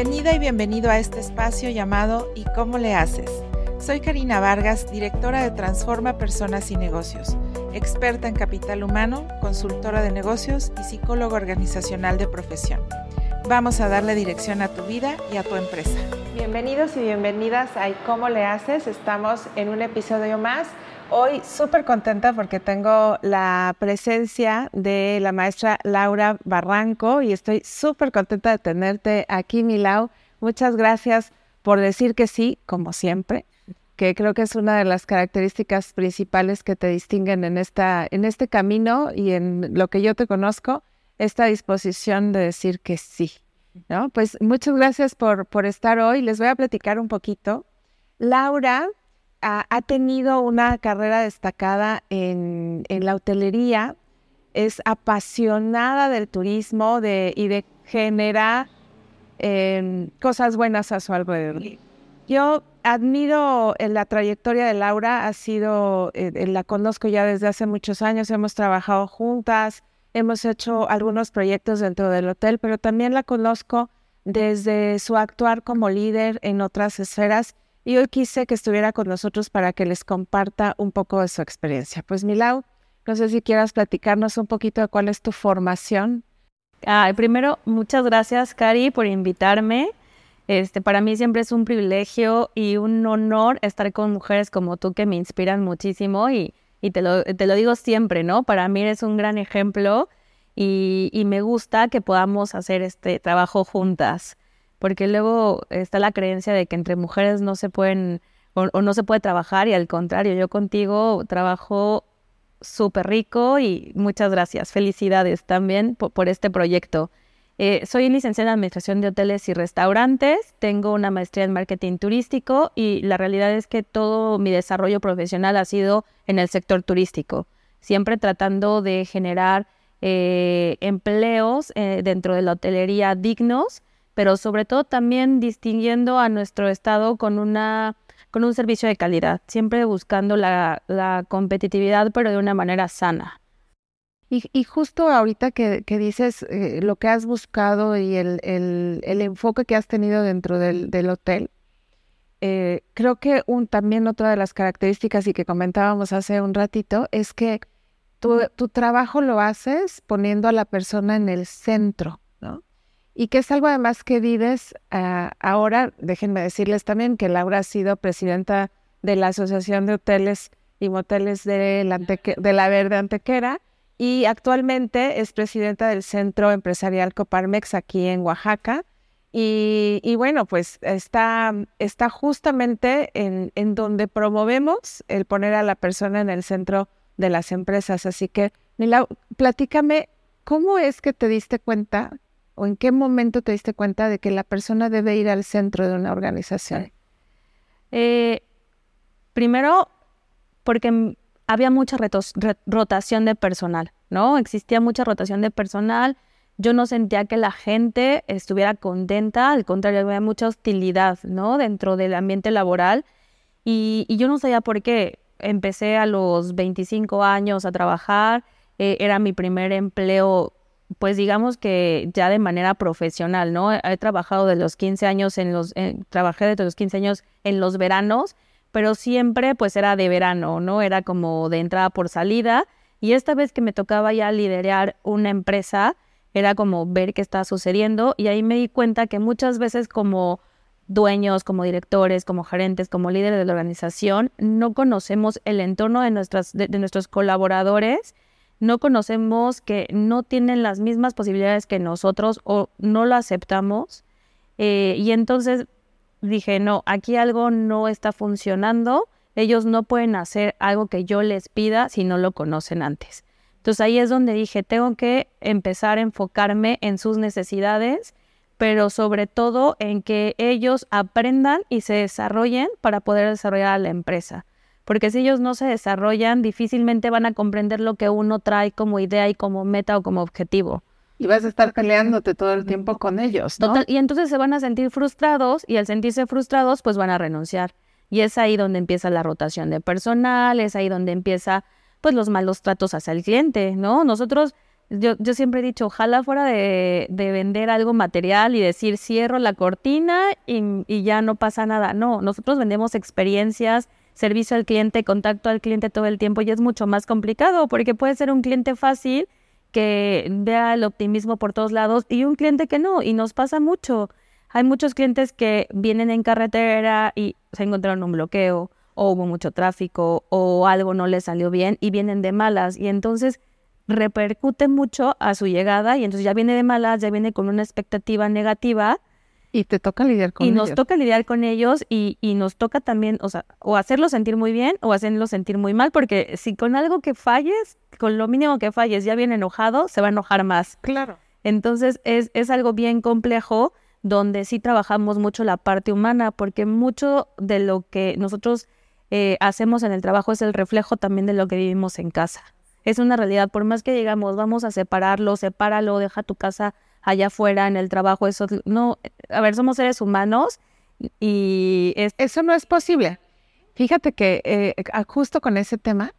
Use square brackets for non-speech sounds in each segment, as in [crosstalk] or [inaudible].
Bienvenida y bienvenido a este espacio llamado ¿Y cómo le haces? Soy Karina Vargas, directora de Transforma Personas y Negocios, experta en capital humano, consultora de negocios y psicólogo organizacional de profesión. Vamos a darle dirección a tu vida y a tu empresa. Bienvenidos y bienvenidas a ¿Y cómo le haces? Estamos en un episodio más Hoy súper contenta porque tengo la presencia de la maestra Laura Barranco y estoy súper contenta de tenerte aquí, Milau. Muchas gracias por decir que sí, como siempre, que creo que es una de las características principales que te distinguen en, esta, en este camino y en lo que yo te conozco, esta disposición de decir que sí. ¿no? Pues muchas gracias por, por estar hoy. Les voy a platicar un poquito. Laura ha, tenido una carrera destacada en, la hotelería, es apasionada del turismo y de generar em, cosas buenas a su alrededor. Yo admiro la trayectoria de Laura, ha sido, eh, la conozco ya desde hace muchos años, hemos trabajado juntas, hemos hecho algunos proyectos dentro del hotel, pero también la conozco desde su actuar como líder en otras esferas y hoy quise que estuviera con nosotros para que les comparta un poco de su experiencia. Pues Milau, no sé si quieras platicarnos un poquito de cuál es tu formación. primero, muchas gracias, Cari, por invitarme. Este, para mí siempre es un privilegio y un honor estar con mujeres como tú que me inspiran muchísimo y, te, lo, te, lo, digo siempre, ¿no? Para mí eres un gran ejemplo y, y me gusta que podamos hacer este trabajo juntas porque luego está la creencia de que entre mujeres no se pueden o, no se puede trabajar y al contrario, yo contigo trabajo súper rico y muchas gracias, felicidades también por, este proyecto. Eh, soy licenciada en Administración de Hoteles y Restaurantes, tengo una maestría en Marketing Turístico y la realidad es que todo mi desarrollo profesional ha sido en el sector turístico, siempre tratando de generar eh, empleos eh, dentro de la hotelería dignos pero sobre todo también distinguiendo a nuestro estado con una con un servicio de calidad, siempre buscando la, competitividad, pero de una manera sana. Y, justo ahorita que, dices eh, lo que has buscado y el, enfoque que has tenido dentro del, hotel, eh, creo que un, también otra de las características y que comentábamos hace un ratito es que tu, tu trabajo lo haces poniendo a la persona en el centro, ¿no? Y que es algo además que vives ah, ahora. Déjenme decirles también que Laura ha sido presidenta de la Asociación de Hoteles y Moteles de la, de la Verde Antequera y actualmente es presidenta del Centro Empresarial Coparmex aquí en Oaxaca. Y, bueno, pues está, está justamente en, en, donde promovemos el poner a la persona en el centro de las empresas. Así que, Mila, platícame, ¿cómo es que te diste cuenta o en qué momento te diste cuenta de que la persona debe ir al centro de una organización? Eh, primero, porque había mucha rotación de personal, ¿no? Existía mucha rotación de personal. Yo no sentía que la gente estuviera contenta, al contrario, había mucha hostilidad, ¿no? Dentro del ambiente laboral. Y, yo no sabía por qué. Empecé a los 25 años a trabajar, eh, era mi primer empleo pues digamos que ya de manera profesional, ¿no? He, trabajado de los 15 años en los, trabajé de los 15 años en los veranos, pero siempre pues era de verano, ¿no? Era como de entrada por salida. Y esta vez que me tocaba ya liderar una empresa, era como ver qué estaba sucediendo y ahí me di cuenta que muchas veces como dueños, como directores, como gerentes, como líderes de la organización, no conocemos el entorno de, nuestras, de nuestros colaboradores no conocemos, que no tienen las mismas posibilidades que nosotros o no lo aceptamos. Eh, y entonces dije, no, aquí algo no está funcionando. Ellos no pueden hacer algo que yo les pida si no lo conocen antes. Entonces ahí es donde dije, tengo que empezar a enfocarme en sus necesidades, pero sobre todo en que ellos aprendan y se desarrollen para poder desarrollar a la empresa porque si ellos no se desarrollan, difícilmente van a comprender lo que uno trae como idea y como meta o como objetivo. Y vas a estar peleándote todo el tiempo con ellos, ¿no? y entonces se van a sentir frustrados y al sentirse frustrados, pues van a renunciar. Y es ahí donde empieza la rotación de personal, es ahí donde empieza pues los malos tratos hacia el cliente, ¿no? Nosotros yo, yo siempre he dicho, ojalá fuera de, de vender algo material y decir cierro la cortina y, y ya no pasa nada. No, nosotros vendemos experiencias, servicio al cliente, contacto al cliente todo el tiempo y es mucho más complicado porque puede ser un cliente fácil que vea el optimismo por todos lados y un cliente que no, y nos pasa mucho. Hay muchos clientes que vienen en carretera y se encontraron un bloqueo o hubo mucho tráfico o algo no les salió bien y vienen de malas y entonces repercute mucho a su llegada y entonces ya viene de malas, ya viene con una expectativa negativa y te toca lidiar con y ellos. nos toca lidiar con ellos y, y nos toca también, o sea, o hacerlos sentir muy bien o hacerlos sentir muy mal, porque si con algo que falles, con lo mínimo que falles, ya viene enojado, se va a enojar más. Claro. Entonces es, es algo bien complejo donde sí trabajamos mucho la parte humana, porque mucho de lo que nosotros eh, hacemos en el trabajo es el reflejo también de lo que vivimos en casa. Es una realidad, por más que digamos, vamos a separarlo, sepáralo, deja tu casa allá afuera en el trabajo, eso no, a ver, somos seres humanos y es... eso no es posible. Fíjate que eh, justo con ese tema,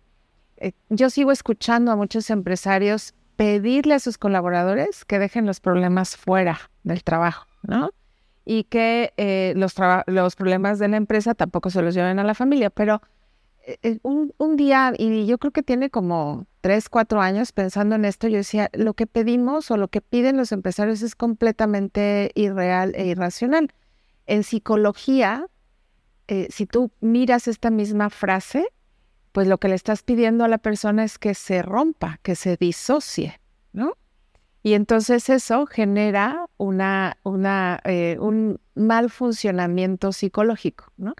eh, yo sigo escuchando a muchos empresarios pedirle a sus colaboradores que dejen los problemas fuera del trabajo, ¿no? Y que eh, los, los problemas de la empresa tampoco se los lleven a la familia, pero un, un, día, y yo creo que tiene como tres, cuatro años pensando en esto, yo decía, lo que pedimos o lo que piden los empresarios es completamente irreal e irracional. En psicología, eh, si tú miras esta misma frase, pues lo que le estás pidiendo a la persona es que se rompa, que se disocie, ¿no? Y entonces eso genera una, una, eh, un mal funcionamiento psicológico, ¿no?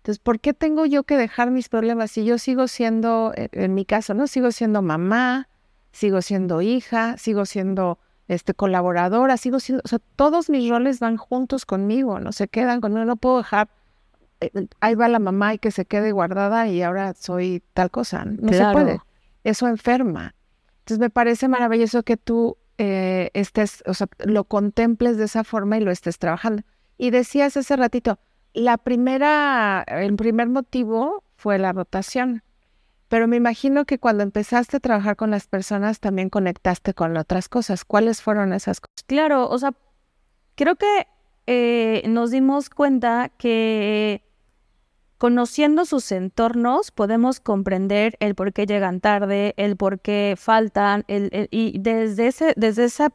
Entonces, ¿por qué tengo yo que dejar mis problemas si yo sigo siendo, eh, en mi caso, ¿no? Sigo siendo mamá, sigo siendo hija, sigo siendo este, colaboradora, sigo siendo, o sea, todos mis roles van juntos conmigo, no se quedan conmigo, no puedo dejar, eh, eh, ahí va la mamá y que se quede guardada y ahora soy tal cosa, no se puede, eso enferma. Entonces me parece maravilloso que tú estés, o sea, lo contemples de esa forma y lo estés trabajando. Y decías hace ratito, la primera, el primer motivo fue la rotación, pero me imagino que cuando empezaste a trabajar con las personas también conectaste con otras cosas. ¿Cuáles fueron esas cosas? Claro, o sea, creo que eh, nos dimos cuenta que conociendo sus entornos podemos comprender el por qué llegan tarde, el por qué faltan, el, y desde ese, desde esa,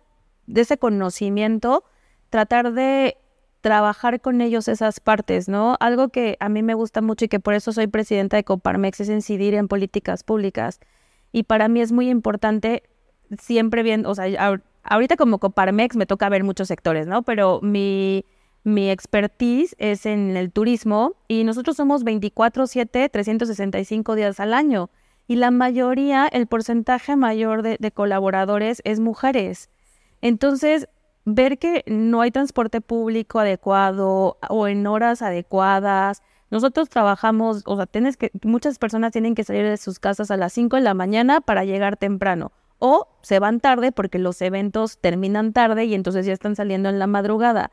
ese conocimiento tratar de trabajar con ellos esas partes, ¿no? Algo que a mí me gusta mucho y que por eso soy presidenta de Coparmex es incidir en políticas públicas. Y para mí es muy importante siempre bien, o sea, ahorita como Coparmex me toca ver muchos sectores, ¿no? Pero mi, mi expertise es en el turismo y nosotros somos 24/7, 365 días al año. Y la mayoría, el porcentaje mayor de, de colaboradores es mujeres. Entonces, ver que no hay transporte público adecuado o en horas adecuadas. Nosotros trabajamos, o sea, tienes que, muchas personas tienen que salir de sus casas a las 5 de la mañana para llegar temprano. O se van tarde porque los eventos terminan tarde y entonces ya están saliendo en la madrugada.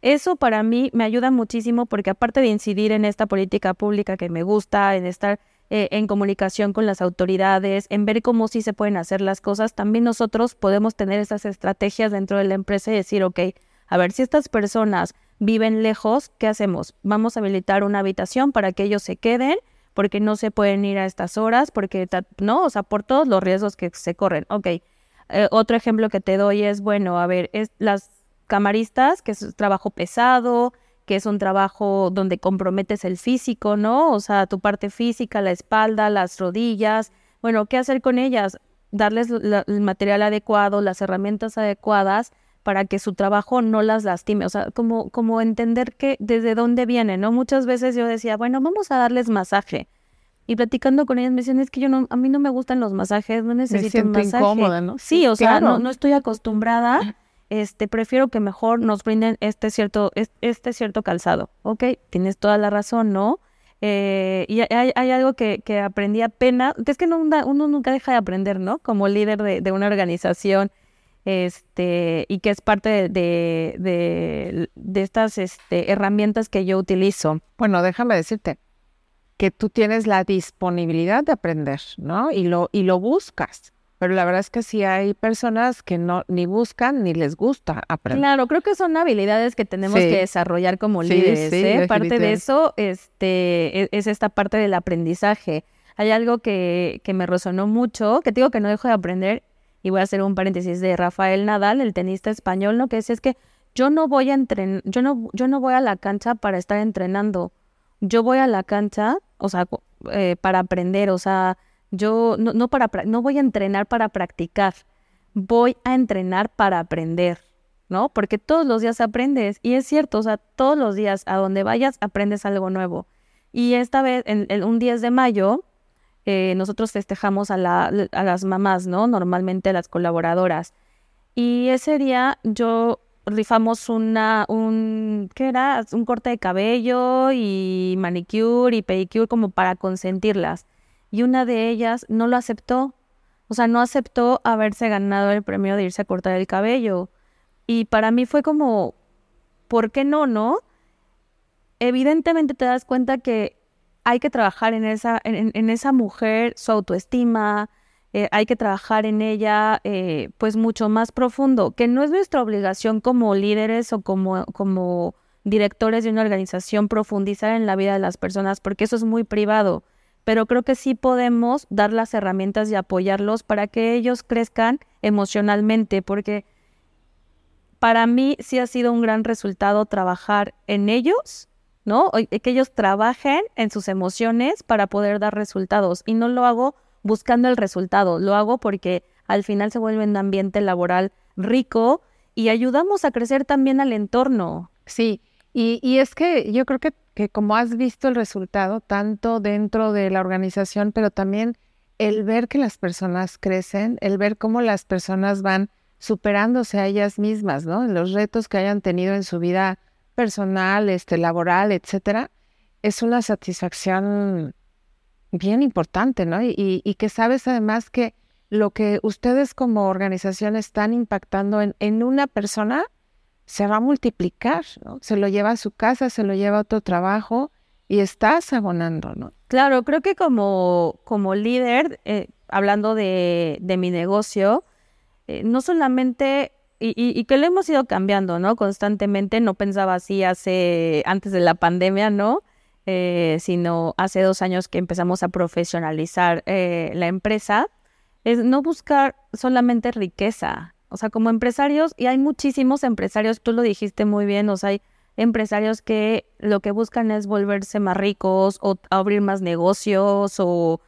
Eso para mí me ayuda muchísimo porque aparte de incidir en esta política pública que me gusta, en estar eh, en comunicación con las autoridades, en ver cómo sí se pueden hacer las cosas, también nosotros podemos tener esas estrategias dentro de la empresa y decir, ok, a ver, si estas personas viven lejos, ¿qué hacemos? Vamos a habilitar una habitación para que ellos se queden, porque no se pueden ir a estas horas, porque, no, o sea, por todos los riesgos que se corren. Ok, eh, otro ejemplo que te doy es, bueno, a ver, es las camaristas, que es trabajo pesado, que es un trabajo donde comprometes el físico, ¿no? O sea, tu parte física, la espalda, las rodillas. Bueno, ¿qué hacer con ellas? Darles el material adecuado, las herramientas adecuadas para que su trabajo no las lastime. O sea, como, como entender que desde dónde viene, ¿no? Muchas veces yo decía, bueno, vamos a darles masaje. Y platicando con ellas me decían, es que yo no, a mí no me gustan los masajes, no necesito un masaje. incómoda, ¿no? Sí, o sea, no, no estoy acostumbrada este, prefiero que mejor nos brinden este cierto, este cierto calzado. Ok, tienes toda la razón, ¿no? Eh, y hay, hay, algo que, que, aprendí apenas, es que no, uno nunca deja de aprender, ¿no? Como líder de, de una organización, este, y que es parte de, de, de, estas este, herramientas que yo utilizo. Bueno, déjame decirte que tú tienes la disponibilidad de aprender, ¿no? Y lo, y lo buscas pero la verdad es que sí hay personas que no ni buscan ni les gusta aprender. Claro, creo que son habilidades que tenemos que desarrollar como líderes. ¿eh? Parte de eso este, e, es, esta parte del aprendizaje. Hay algo que, que me resonó mucho, que digo que no dejo de aprender, y voy a hacer un paréntesis de Rafael Nadal, el tenista español, ¿no? Que es, es que yo no voy a entrenar, yo no, yo no voy a la cancha para estar entrenando. Yo voy a la cancha, o sea, eh, para aprender, o sea, yo no, no, para, no voy a entrenar para practicar, voy a entrenar para aprender, ¿no? Porque todos los días aprendes, y es cierto, o sea, todos los días a donde vayas aprendes algo nuevo. Y esta vez, en, un 10 de mayo, eh, nosotros festejamos a, la, a las mamás, ¿no? Normalmente a las colaboradoras. Y ese día yo rifamos una, un, ¿qué era? Un corte de cabello y manicure y pedicure como para consentirlas y una de ellas no lo aceptó. O sea, no aceptó haberse ganado el premio de irse a cortar el cabello. Y para mí fue como, ¿por qué no, no? Evidentemente te das cuenta que hay que trabajar en esa, en, esa mujer, su autoestima, eh, hay que trabajar en ella eh, pues mucho más profundo, que no es nuestra obligación como líderes o como, como directores de una organización profundizar en la vida de las personas, porque eso es muy privado pero creo que sí podemos dar las herramientas y apoyarlos para que ellos crezcan emocionalmente, porque para mí sí ha sido un gran resultado trabajar en ellos, ¿no? Que ellos trabajen en sus emociones para poder dar resultados. Y no lo hago buscando el resultado, lo hago porque al final se vuelve un ambiente laboral rico y ayudamos a crecer también al entorno. Sí, y, y es que yo creo que que como has visto el resultado, tanto dentro de la organización, pero también el ver que las personas crecen, el ver cómo las personas van superándose a ellas mismas, ¿no? Los retos que hayan tenido en su vida personal, este, laboral, etcétera, es una satisfacción bien importante, ¿no? Y, y, que sabes además que lo que ustedes como organización están impactando en, en una persona se va a multiplicar, ¿no? Se lo lleva a su casa, se lo lleva a otro trabajo y estás abonando, ¿no? Claro, creo que como, como líder, eh, hablando de, de, mi negocio, eh, no solamente, y, y, que lo hemos ido cambiando, ¿no? Constantemente, no pensaba así hace, antes de la pandemia, ¿no? Eh, sino hace dos años que empezamos a profesionalizar la empresa, es no buscar solamente riqueza, o sea, como empresarios, y hay muchísimos empresarios, tú lo dijiste muy bien, o sea, hay empresarios que lo que buscan es volverse más ricos o abrir más negocios o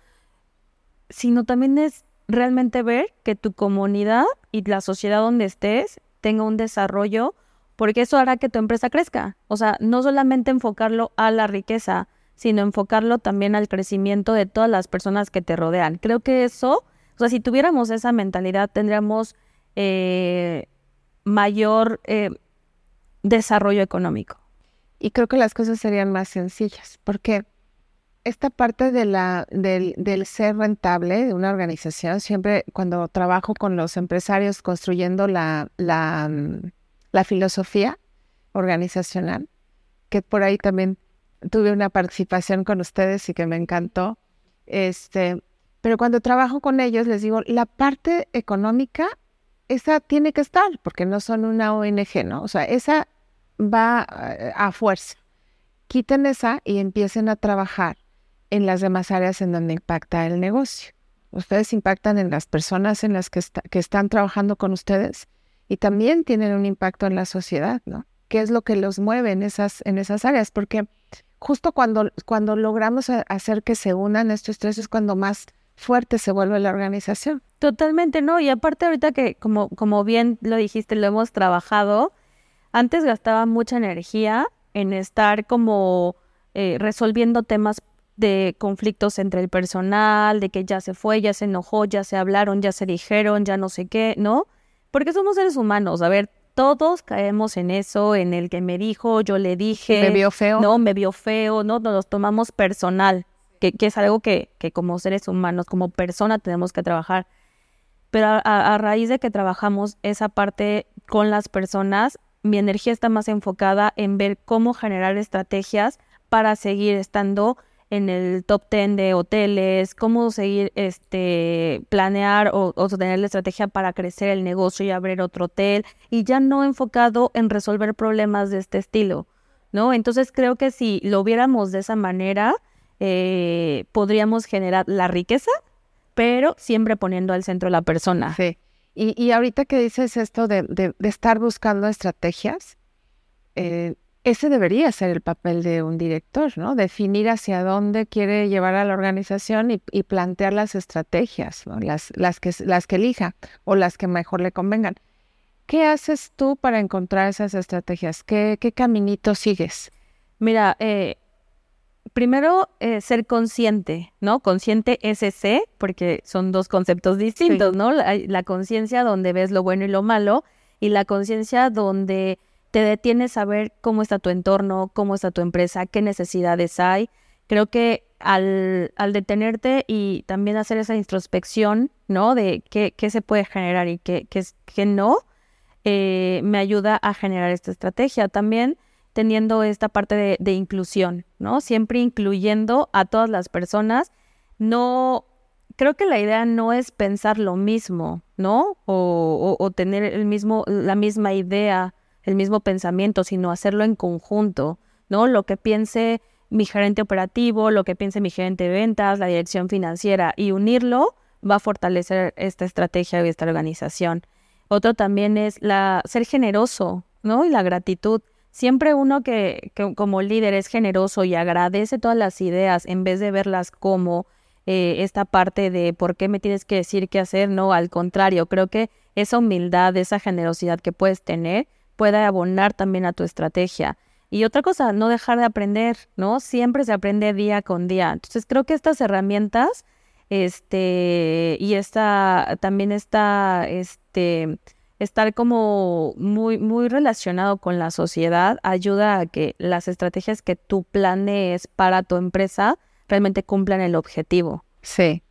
sino también es realmente ver que tu comunidad y la sociedad donde estés tenga un desarrollo porque eso hará que tu empresa crezca. O sea, no solamente enfocarlo a la riqueza, sino enfocarlo también al crecimiento de todas las personas que te rodean. Creo que eso, o sea, si tuviéramos esa mentalidad, tendríamos eh, mayor eh, desarrollo económico. Y creo que las cosas serían más sencillas, porque esta parte del, del, ser rentable de una organización, siempre cuando trabajo con los empresarios construyendo la, la, la filosofía organizacional, que por ahí también tuve una participación con ustedes y que me encantó. Este, pero cuando trabajo con ellos les digo, la parte económica esa tiene que estar, porque no son una ONG, ¿no? O sea, esa va eh, a fuerza. Quiten esa y empiecen a trabajar en las demás áreas en donde impacta el negocio. Ustedes impactan en las personas en las que, que están trabajando con ustedes y también tienen un impacto en la sociedad, ¿no? ¿Qué es lo que los mueve en esas, en esas áreas? Porque justo cuando, cuando logramos hacer que se unan estos tres es cuando más fuerte se vuelve la organización. Totalmente, ¿no? Y aparte ahorita que, como, como bien lo dijiste, lo hemos trabajado, antes gastaba mucha energía en estar como eh, resolviendo temas de conflictos entre el personal, de que ya se fue, ya se enojó, ya se hablaron, ya se dijeron, ya no sé qué, ¿no? Porque somos seres humanos, a ver, todos caemos en eso, en el que me dijo, yo le dije. Me vio feo. No, me vio feo, no, nos los tomamos personal que, es algo que, como seres humanos, como persona, tenemos que trabajar. Pero a, raíz de que trabajamos esa parte con las personas, mi energía está más enfocada en ver cómo generar estrategias para seguir estando en el top 10 de hoteles, cómo seguir, este, planear o, o, tener la estrategia para crecer el negocio y abrir otro hotel, y ya no enfocado en resolver problemas de este estilo, ¿no? Entonces creo que si lo viéramos de esa manera, eh, podríamos generar la riqueza, pero siempre poniendo al centro la persona. Sí. Y, y ahorita que dices esto de, de, de estar buscando estrategias, eh, ese debería ser el papel de un director, ¿no? Definir hacia dónde quiere llevar a la organización y, y plantear las estrategias, ¿no? las, las, que, las que elija o las que mejor le convengan. ¿Qué haces tú para encontrar esas estrategias? ¿Qué, qué caminito sigues? Mira, eh, primero eh, ser consciente, ¿no? Consciente SC, porque son dos conceptos distintos, sí. ¿no? La, la conciencia donde ves lo bueno y lo malo y la conciencia donde te detienes a ver cómo está tu entorno, cómo está tu empresa, qué necesidades hay. Creo que al, al detenerte y también hacer esa introspección, ¿no? De qué, qué se puede generar y qué, qué, qué no, eh, me ayuda a generar esta estrategia. También teniendo esta parte de, inclusión, ¿no? Siempre incluyendo a todas las personas. No, creo que la idea no es pensar lo mismo, ¿no? O, o, o tener el mismo, la misma idea el mismo pensamiento, sino hacerlo en conjunto, ¿no? Lo que piense mi gerente operativo, lo que piense mi gerente de ventas, la dirección financiera y unirlo va a fortalecer esta estrategia y esta organización. Otro también es la ser generoso, ¿no? Y la gratitud. Siempre uno que, que como líder es generoso y agradece todas las ideas en vez de verlas como eh, esta parte de por qué me tienes que decir qué hacer, no, al contrario, creo que esa humildad, esa generosidad que puedes tener pueda abonar también a tu estrategia. Y otra cosa, no dejar de aprender, ¿no? Siempre se aprende día con día. Entonces creo que estas herramientas, este, y esta, también está, este, estar como muy, muy relacionado con la sociedad ayuda a que las estrategias que tú planees para tu empresa realmente cumplan el objetivo. Sí.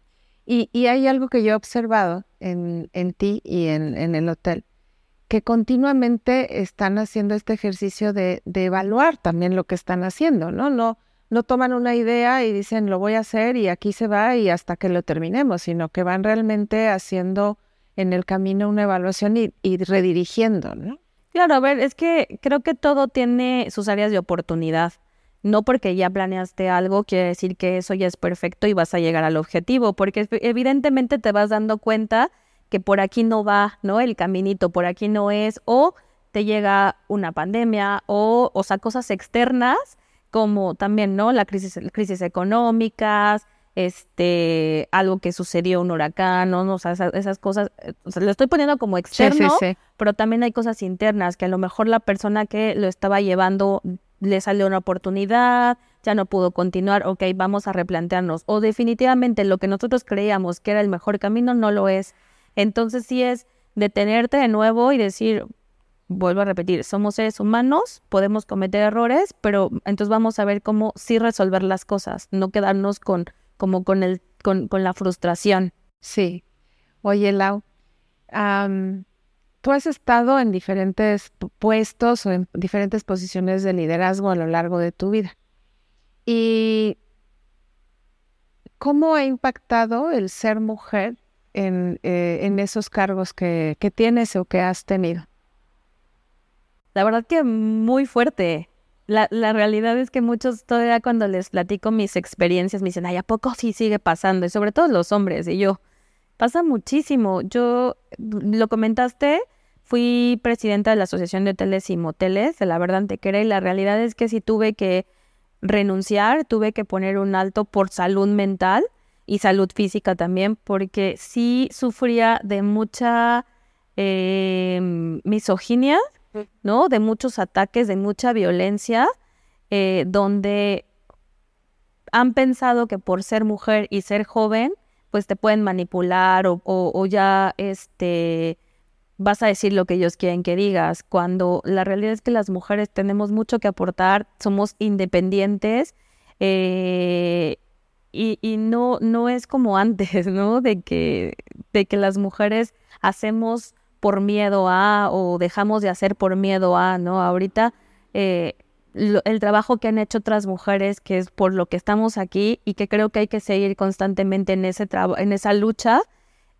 Y, y hay algo que yo he observado en, en ti y en, en el hotel que continuamente están haciendo este ejercicio de, de, evaluar también lo que están haciendo, ¿no? No, no toman una idea y dicen lo voy a hacer y aquí se va y hasta que lo terminemos, sino que van realmente haciendo en el camino una evaluación y, redirigiendo, ¿no? Claro, a ver, es que creo que todo tiene sus áreas de oportunidad. No porque ya planeaste algo quiere decir que eso ya es perfecto y vas a llegar al objetivo, porque evidentemente te vas dando cuenta que por aquí no va, ¿no? El caminito por aquí no es, o te llega una pandemia, o, o sea, cosas externas, como también, ¿no? La crisis, crisis económicas, este, algo que sucedió, un huracán, ¿no? O sea, esas, esas cosas, o sea, lo estoy poniendo como externo, sí, sí, sí. pero también hay cosas internas, que a lo mejor la persona que lo estaba llevando le salió una oportunidad, ya no pudo continuar, ok, vamos a replantearnos, o definitivamente lo que nosotros creíamos que era el mejor camino no lo es. Entonces sí es detenerte de nuevo y decir, vuelvo a repetir, somos seres humanos, podemos cometer errores, pero entonces vamos a ver cómo sí resolver las cosas, no quedarnos con como con el con, con la frustración. Sí. Oye, Lau, um, tú has estado en diferentes puestos o en diferentes posiciones de liderazgo a lo largo de tu vida. ¿Y cómo ha impactado el ser mujer en, eh, en esos cargos que, que, tienes o que has tenido? La verdad que muy fuerte. La, la, realidad es que muchos todavía cuando les platico mis experiencias me dicen, ay, ¿a poco sí sigue pasando? Y sobre todo los hombres. Y yo, pasa muchísimo. Yo, lo comentaste, fui presidenta de la Asociación de Hoteles y Moteles de la verdad Antequera y la realidad es que sí tuve que renunciar, tuve que poner un alto por salud mental y salud física también, porque sí sufría de mucha eh, misoginia, ¿no? De muchos ataques, de mucha violencia, eh, donde han pensado que por ser mujer y ser joven, pues te pueden manipular o, o, o ya este vas a decir lo que ellos quieren que digas, cuando la realidad es que las mujeres tenemos mucho que aportar, somos independientes, eh, y, y, no, no es como antes, [laughs] ¿no? De que, de que las mujeres hacemos por miedo a o dejamos de hacer por miedo a, ¿no? Ahorita, eh, el trabajo que han hecho otras mujeres, que es por lo que estamos aquí y que creo que hay que seguir constantemente en, ese en esa lucha,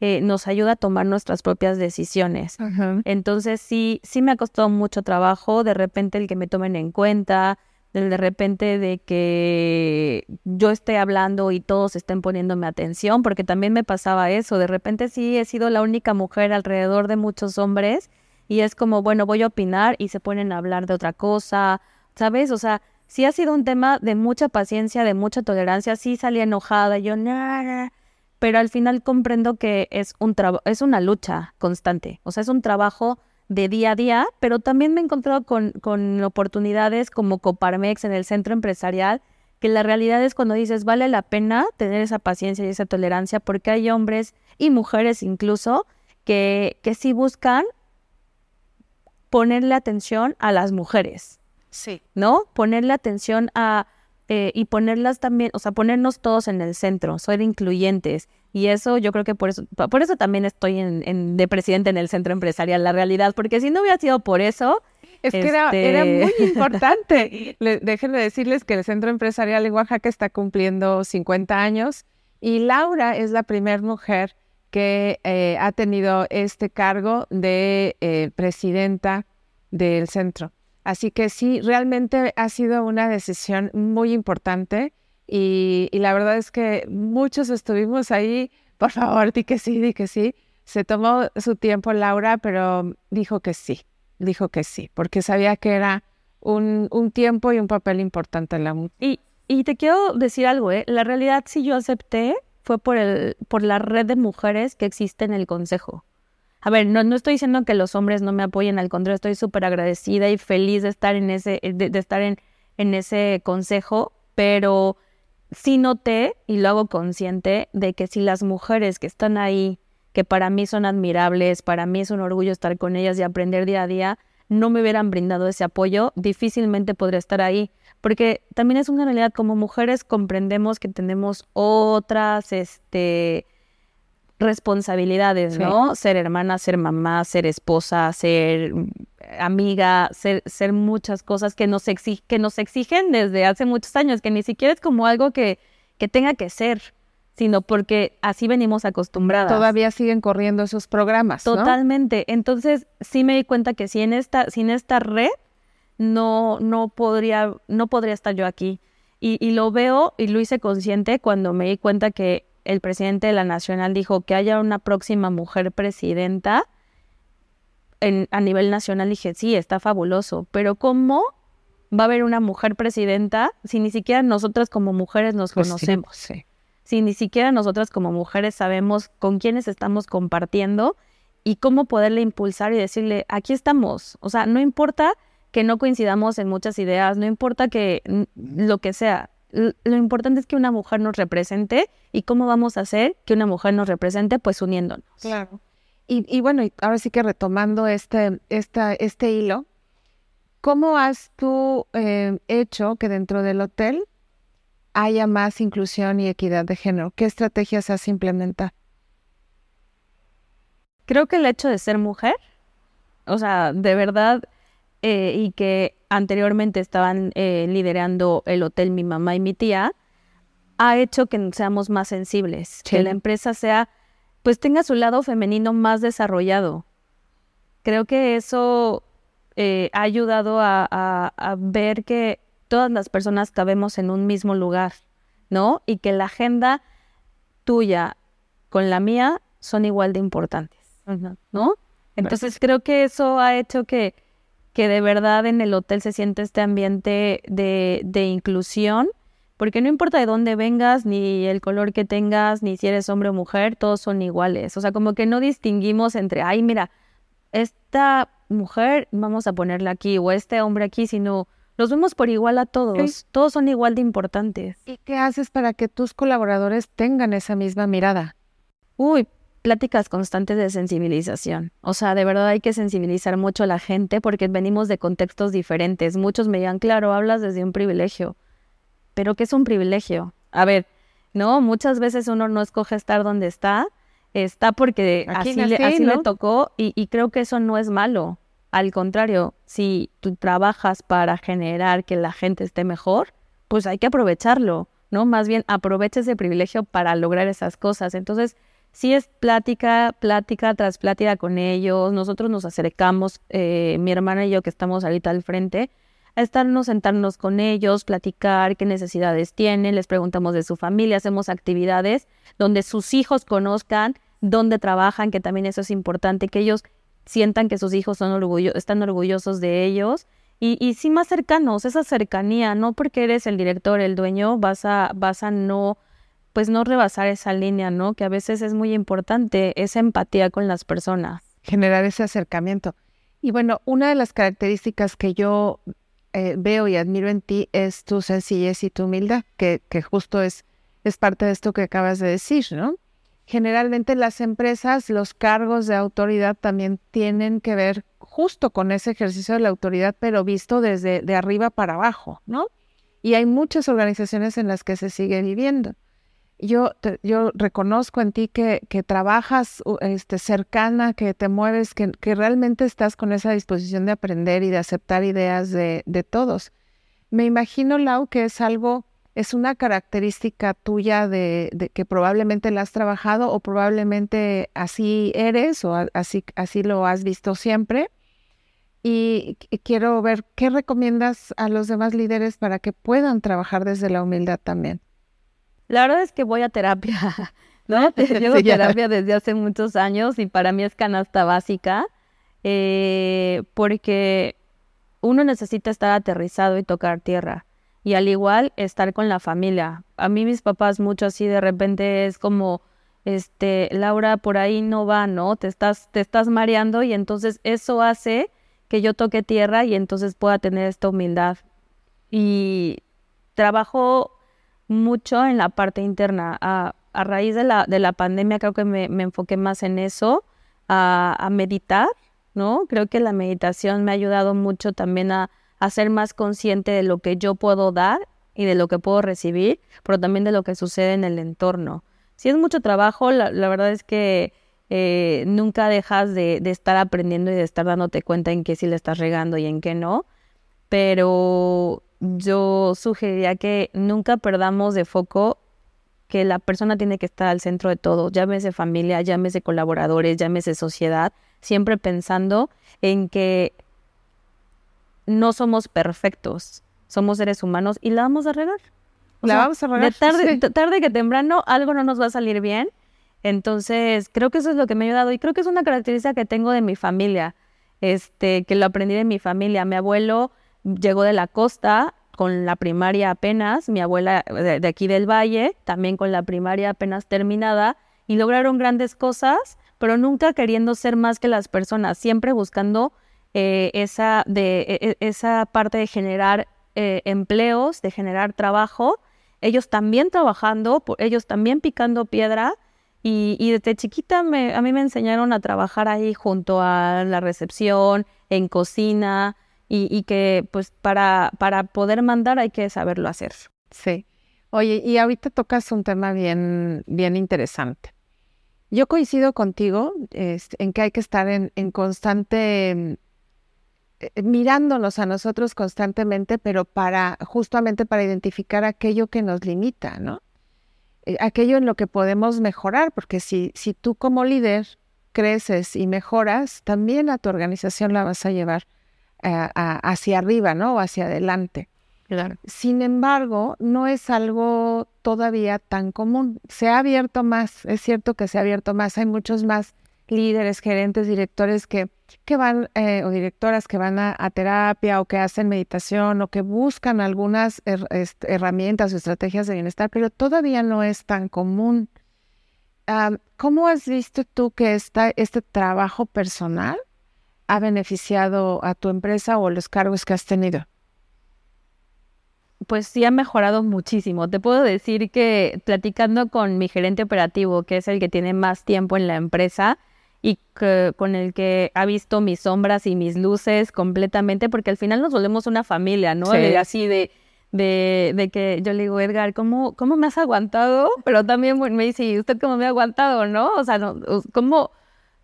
eh, nos ayuda a tomar nuestras propias decisiones. Entonces sí, sí me ha costado mucho trabajo, de repente el que me tomen en cuenta, de repente de que yo esté hablando y todos estén poniéndome atención, porque también me pasaba eso, de repente sí he sido la única mujer alrededor de muchos hombres y es como, bueno, voy a opinar y se ponen a hablar de otra cosa, ¿sabes? O sea, sí ha sido un tema de mucha paciencia, de mucha tolerancia, sí salí enojada, yo, nada, pero al final comprendo que es un es una lucha constante, o sea, es un trabajo de día a día, pero también me he encontrado con, con oportunidades como Coparmex en el centro empresarial, que la realidad es cuando dices, vale la pena tener esa paciencia y esa tolerancia, porque hay hombres y mujeres incluso que, que sí buscan ponerle atención a las mujeres. Sí. ¿No? Ponerle atención a, eh, y ponerlas también, o sea, ponernos todos en el centro, ser incluyentes. Y eso yo creo que por eso, por eso también estoy en, de presidente en el centro empresarial, la realidad, porque si no hubiera sido por eso... Es que era, era, muy este [laughs] importante. déjenme decirles que el centro empresarial en Oaxaca está cumpliendo 50 años y Laura es la primera mujer que eh, ha tenido este cargo de eh, presidenta del centro. Así que sí, realmente ha sido una decisión muy importante y, la verdad es que muchos estuvimos ahí, [laughs] por favor, di que sí, di que sí. Se tomó su tiempo Laura, pero dijo que sí, dijo que sí, porque sabía que era un, un tiempo y un papel importante en la y, y te quiero decir algo, ¿eh? La realidad si yo acepté fue por, el, por la red de mujeres que existe en el consejo. A ver, no, no estoy diciendo que los hombres no me apoyen, al contrario, estoy súper agradecida y feliz de estar en ese, de, estar en, en ese consejo, pero sí noté, y lo hago consciente, de que si las mujeres que están ahí, que para mí son admirables, para mí es un orgullo estar con ellas y aprender día a día, no me hubieran brindado ese apoyo, difícilmente podría estar ahí. Porque también es una realidad, como mujeres comprendemos que tenemos otras, este, responsabilidades, ¿no? Ser hermana, ser mamá, ser esposa, ser amiga, ser, ser muchas cosas que nos, que nos exigen desde hace muchos años, que ni siquiera es como algo que, que tenga que ser, sino porque así venimos acostumbradas. Todavía siguen corriendo esos programas. Totalmente. Entonces, sí me di cuenta que si en esta, sin esta red no, no podría, no podría estar yo aquí. Y, y lo veo y lo hice consciente cuando me di cuenta que el presidente de la Nacional dijo que haya una próxima mujer presidenta en, a nivel nacional, dije, sí, está fabuloso, pero ¿cómo va a haber una mujer presidenta si ni siquiera nosotras como mujeres nos pues conocemos? Si ni siquiera nosotras como mujeres sabemos con quiénes estamos compartiendo y cómo poderle impulsar y decirle, aquí estamos. O sea, no importa que no coincidamos en muchas ideas, no importa que lo que sea, lo importante es que una mujer nos represente y cómo vamos a hacer que una mujer nos represente, pues uniéndonos. Claro. Y, bueno, ahora sí que retomando este, esta, este hilo, ¿cómo has tú eh, hecho que dentro del hotel haya más inclusión y equidad de género? ¿Qué estrategias has implementado? Creo que el hecho de ser mujer, o sea, de verdad, eh, y que anteriormente estaban eh, liderando el hotel mi mamá y mi tía, ha hecho que seamos más sensibles, que la empresa sea, pues tenga su lado femenino más desarrollado. Creo que eso eh, ha ayudado a, ver que todas las personas cabemos en un mismo lugar, ¿no? Y que la agenda tuya con la mía son igual de importantes, ¿no? Entonces creo que eso ha hecho que que de verdad en el hotel se siente este ambiente de, de inclusión, porque no importa de dónde vengas, ni el color que tengas, ni si eres hombre o mujer, todos son iguales. O sea, como que no distinguimos entre, ay, mira, esta mujer vamos a ponerla aquí o este hombre aquí, sino los vemos por igual a todos. Todos son igual de importantes. ¿Y qué haces para que tus colaboradores tengan esa misma mirada? Uy, pláticas constantes de sensibilización. O sea, de verdad hay que sensibilizar mucho a la gente porque venimos de contextos diferentes. Muchos me digan, claro, hablas desde un privilegio. Pero ¿qué es un privilegio? A ver, no, muchas veces uno no escoge estar donde está, está porque así, le, así le tocó y, y creo que eso no es malo. Al contrario, si tú trabajas para generar que la gente esté mejor, pues hay que aprovecharlo, ¿no? Más bien aprovecha ese privilegio para lograr esas cosas. Entonces, si es plática, plática tras plática con ellos. Nosotros nos acercamos, eh, mi hermana y yo que estamos ahorita al frente, a estarnos, sentarnos con ellos, platicar qué necesidades tienen, les preguntamos de su familia, hacemos actividades donde sus hijos conozcan dónde trabajan, que también eso es importante, que ellos sientan que sus hijos son están orgullosos de ellos y, y sí más cercanos, esa cercanía, no porque eres el director, el dueño, vas a, vas a no, pues no rebasar esa línea, ¿no? Que a veces es muy importante, esa empatía con las personas. Generar ese acercamiento. Y bueno, una de las características que yo eh, veo y admiro en ti es tu sencillez y tu humildad, que, que justo es, es parte de esto que acabas de decir, ¿no? Generalmente las empresas, los cargos de autoridad también tienen que ver justo con ese ejercicio de la autoridad, pero visto desde de arriba para abajo, ¿no? Y hay muchas organizaciones en las que se sigue viviendo yo, yo reconozco en ti que, trabajas este, cercana, que te mueves, que, realmente estás con esa disposición de aprender y de aceptar ideas de, todos. Me imagino, Lau, que es algo, es una característica tuya de, que probablemente la has trabajado o probablemente así eres o así, así lo has visto siempre. y quiero ver qué recomiendas a los demás líderes para que puedan trabajar desde la humildad también. La verdad es que voy a terapia, [laughs] ¿no? [laughs] [laughs] Llevo terapia desde hace muchos años y para mí es canasta básica, eh, porque uno necesita estar aterrizado y tocar tierra. Y al igual estar con la familia. A mí mis papás mucho así de repente es como, este, Laura, por ahí no va, ¿no? Te estás, te estás mareando y entonces eso hace que yo toque tierra y entonces pueda tener esta humildad. Y trabajo mucho en la parte interna. A, raíz de la, de la pandemia creo que me, enfoqué más en eso, a, meditar, ¿no? Creo que la meditación me ha ayudado mucho también a, ser más consciente de lo que yo puedo dar y de lo que puedo recibir, pero también de lo que sucede en el entorno. Si es mucho trabajo, la, verdad es que eh, nunca dejas de, de, estar aprendiendo y de estar dándote cuenta en qué sí le estás regando y en qué no, pero yo sugeriría que nunca perdamos de foco que la persona tiene que estar al centro de todo, llámese familia, llámese colaboradores, llámese sociedad, siempre pensando en que no somos perfectos, somos seres humanos y la vamos a regar. la vamos a regar. De tarde, tarde que temprano algo no nos va a salir bien. Entonces, creo que eso es lo que me ha ayudado y creo que es una característica que tengo de mi familia, este, que lo aprendí de mi familia. Mi abuelo llegó de la costa con la primaria apenas, mi abuela de, aquí del valle, también con la primaria apenas terminada, y lograron grandes cosas, pero nunca queriendo ser más que las personas, siempre buscando eh, esa, de, e, e, esa parte de generar eh, empleos, de generar trabajo, ellos también trabajando, ellos también picando piedra, y, y desde chiquita me, a mí me enseñaron a trabajar ahí junto a la recepción, en cocina, y, que pues para, para poder mandar hay que saberlo hacer. Sí. Oye, y ahorita tocas un tema bien, bien interesante. Yo coincido contigo en que hay que estar en, en constante eh, mirándonos a nosotros constantemente, pero para justamente para identificar aquello que nos limita, ¿no? Eh, aquello en lo que podemos mejorar, porque si, si tú como líder creces y mejoras, también a tu organización la vas a llevar hacia arriba, ¿no? O hacia adelante. Sin embargo, no es algo todavía tan común. Se ha abierto más, es cierto que se ha abierto más. Hay muchos más líderes, gerentes, directores que, que van, eh, o directoras que van a, terapia o que hacen meditación o que buscan algunas herramientas o estrategias de bienestar, pero todavía no es tan común. ¿Cómo has visto tú que está este trabajo personal ha beneficiado a tu empresa o los cargos que has tenido? Pues sí ha mejorado muchísimo. Te puedo decir que platicando con mi gerente operativo, que es el que tiene más tiempo en la empresa y con el que ha visto mis sombras y mis luces completamente, porque al final nos volvemos una familia, ¿no? así de, de, de, que yo le digo, Edgar, ¿cómo, ¿cómo me has aguantado? Pero también me dice, ¿y usted cómo me ha aguantado, no? O sea, no, ¿cómo,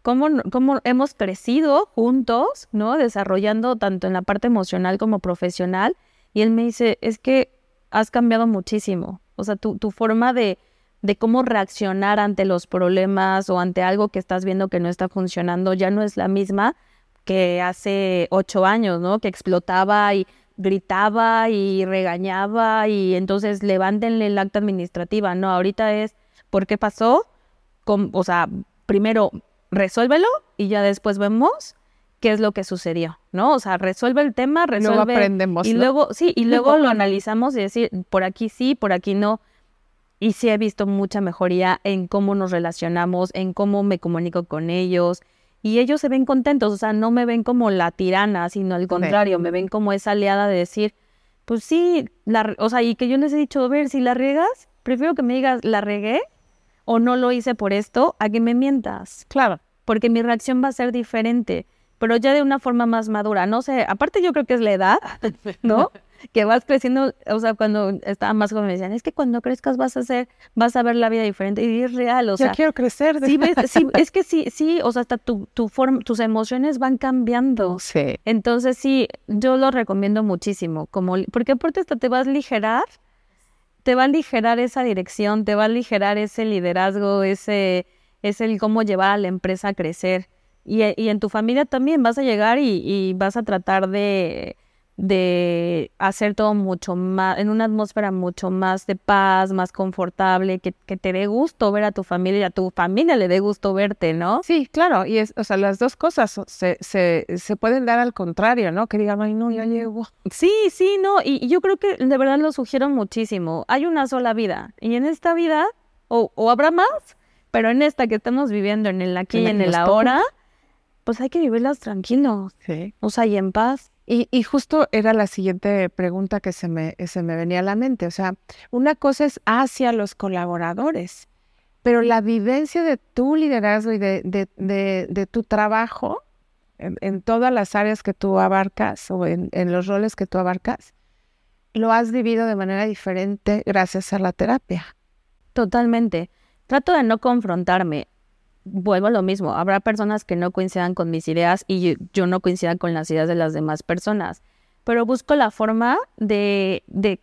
cómo, hemos crecido juntos, ¿no? Desarrollando tanto en la parte emocional como profesional. Y él me dice, es que has cambiado muchísimo. O sea, tu, tu forma de, de cómo reaccionar ante los problemas o ante algo que estás viendo que no está funcionando ya no es la misma que hace ocho años, ¿no? Que explotaba y gritaba y regañaba y entonces levántenle el acta administrativa. No, ahorita es, ¿por qué pasó? o sea, primero resuélvelo y ya después vemos qué es lo que sucedió, ¿no? O sea, resuelve el tema, resuelve. Luego aprendemos. Y luego, sí, y luego [laughs] lo analizamos y decir, por aquí sí, por aquí no. Y sí he visto mucha mejoría en cómo nos relacionamos, en cómo me comunico con ellos. Y ellos se ven contentos, o sea, no me ven como la tirana, sino al contrario, me ven como esa aliada de decir, pues sí, la, o sea, y que yo les he dicho, ver, si la riegas, prefiero que me digas, la regué o no lo hice por esto, a que me mientas. Claro. Porque mi reacción va a ser diferente, pero ya de una forma más madura. No sé, aparte yo creo que es la edad, [laughs] ¿no? que vas creciendo, o sea, cuando estaba más joven me decían, es que cuando crezcas vas a hacer, vas a ver la vida diferente y es real, o sea. quiero crecer. Sí, sí, es [laughs] que sí, sí, o sea, hasta tu, tu forma, tus emociones van cambiando. Sí. Entonces sí, yo lo recomiendo muchísimo, como, porque aparte hasta te vas a aligerar te va a aligerar esa dirección, te va a aligerar ese liderazgo, ese es el cómo llevar a la empresa a crecer. Y, y en tu familia también vas a llegar y vas a tratar de de hacer todo mucho más, en una atmósfera mucho más de paz, más confortable, que, que, te dé gusto ver a tu familia y a tu familia le dé gusto verte, ¿no? Sí, claro, y es, o sea, las dos cosas se, se, se pueden dar al contrario, ¿no? Que digan, ay, no, ya llego. Sí, sí, no, y, yo creo que de verdad lo sugiero muchísimo. Hay una sola vida, y en esta vida, o, o habrá más, pero en esta que estamos viviendo, en el aquí y en el ahora, pues hay que vivirlas tranquilos. Sí. O sea, y en paz. Y, justo era la siguiente pregunta que se me, se me venía a la mente. O sea, una cosa es hacia los colaboradores, pero la vivencia de tu liderazgo y de, de, tu trabajo en, todas las áreas que tú abarcas o en, en los roles que tú abarcas, lo has vivido de manera diferente gracias a la terapia. Totalmente. Trato de no confrontarme vuelvo a lo mismo, habrá personas que no coincidan con mis ideas y yo, no coincida con las ideas de las demás personas, pero busco la forma de, de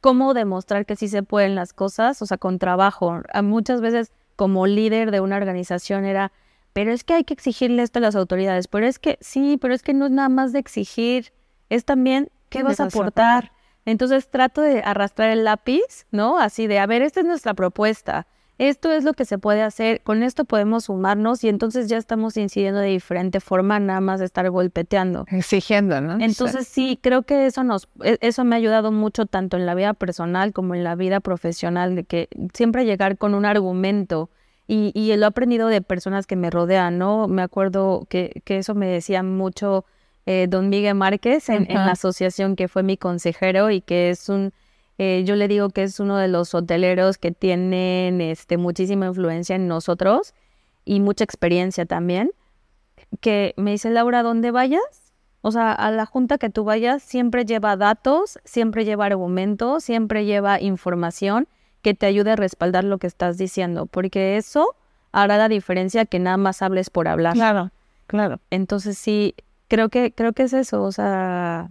cómo demostrar que sí se pueden las cosas, o sea, con trabajo. muchas veces como líder de una organización era, pero es que hay que exigirle esto a las autoridades, pero es que sí, pero es que no es nada más de exigir, es también qué vas a aportar. Entonces trato de arrastrar el lápiz, ¿no? Así de, a ver, esta es nuestra propuesta esto es lo que se puede hacer, con esto podemos sumarnos y entonces ya estamos incidiendo de diferente forma, nada más de estar golpeteando. Exigiendo, ¿no? Entonces sí, creo que eso nos, e, eso me ha ayudado mucho tanto en la vida personal como en la vida profesional, de que siempre llegar con un argumento. Y, y lo he aprendido de personas que me rodean, ¿no? Me acuerdo que, que eso me decía mucho eh, don Miguel Márquez en, en la asociación que fue mi consejero y que es un eh, yo le digo que es uno de los hoteleros que tienen este, muchísima influencia en nosotros y mucha experiencia también. Que me dice, Laura, ¿dónde vayas? O sea, a la junta que tú vayas siempre lleva datos, siempre lleva argumentos, siempre lleva información que te ayude a respaldar lo que estás diciendo, porque eso hará la diferencia que nada más hables por hablar. Claro, claro. Entonces sí, creo que creo que es eso, o sea,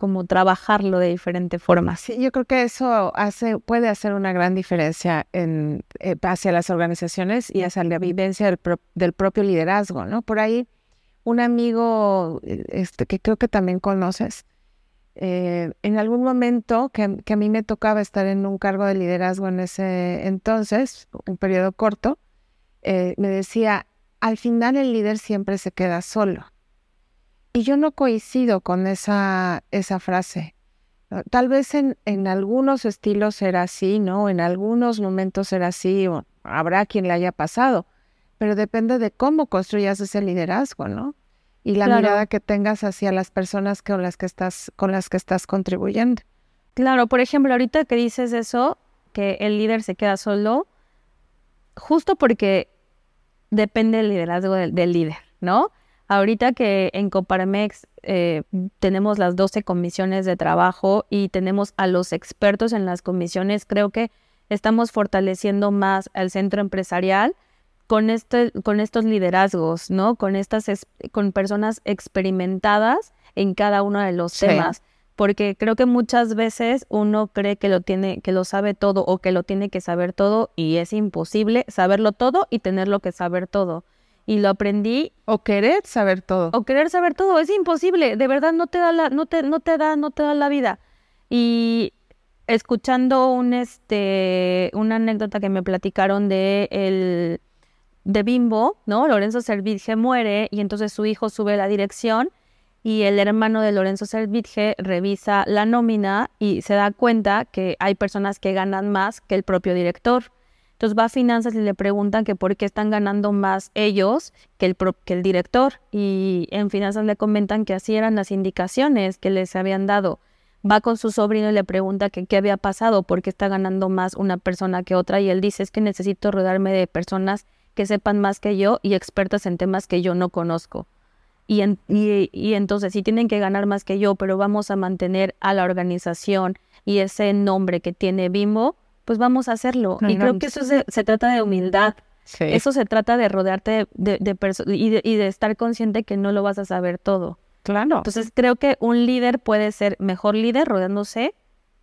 como trabajarlo de diferente formas. Sí, yo creo que eso hace, puede hacer una gran diferencia en, eh, hacia las organizaciones y hacia la vivencia del, del, propio liderazgo, ¿no? Por ahí, un amigo eh, este, que creo que también conoces, eh, en algún momento que, que, a mí me tocaba estar en un cargo de liderazgo en ese entonces, un periodo corto, me decía, al final el líder siempre se queda solo. Y yo no coincido con esa, esa frase. Tal vez en, en algunos estilos será así, ¿no? En algunos momentos será así, o habrá quien le haya pasado, pero depende de cómo construyas ese liderazgo, ¿no? Y la mirada que tengas hacia las personas con las que estás, con las que estás contribuyendo. Claro, por ejemplo, ahorita que dices eso, que el líder se queda solo, justo porque depende del liderazgo del líder, ¿no? Ahorita que en Coparmex eh, tenemos las 12 comisiones de trabajo y tenemos a los expertos en las comisiones, creo que estamos fortaleciendo más al centro empresarial con, este, con estos liderazgos, ¿no? Con estas, con personas experimentadas en cada uno de los temas. Porque creo que muchas veces uno cree que lo tiene, que lo sabe todo o que lo tiene que saber todo y es imposible saberlo todo y tenerlo que saber todo. Y lo aprendí. O querer saber todo. O querer saber todo. Es imposible. De verdad no te da la, no te, no te da, no te da la vida. Y escuchando un este una anécdota que me platicaron de el de Bimbo, ¿no? Lorenzo Servitje muere y entonces su hijo sube la dirección y el hermano de Lorenzo Servitje revisa la nómina y se da cuenta que hay personas que ganan más que el propio director. Entonces va a finanzas y le preguntan que por qué están ganando más ellos que el, que el director. Y en finanzas le comentan que así eran las indicaciones que les habían dado va con su sobrino y le pregunta que qué había pasado, por qué está ganando más una persona que otra, y él dice es que necesito rodearme de personas que sepan más que yo y expertas en temas que yo no conozco. Y, y, entonces, si tienen que ganar más que yo, pero vamos a mantener a la organización y ese nombre que tiene Bimbo, pues vamos a hacerlo. y creo que eso se, trata de humildad. Eso se trata de rodearte de, de, y, y de estar consciente que no lo vas a saber todo. Claro. Entonces creo que un líder puede ser mejor líder rodeándose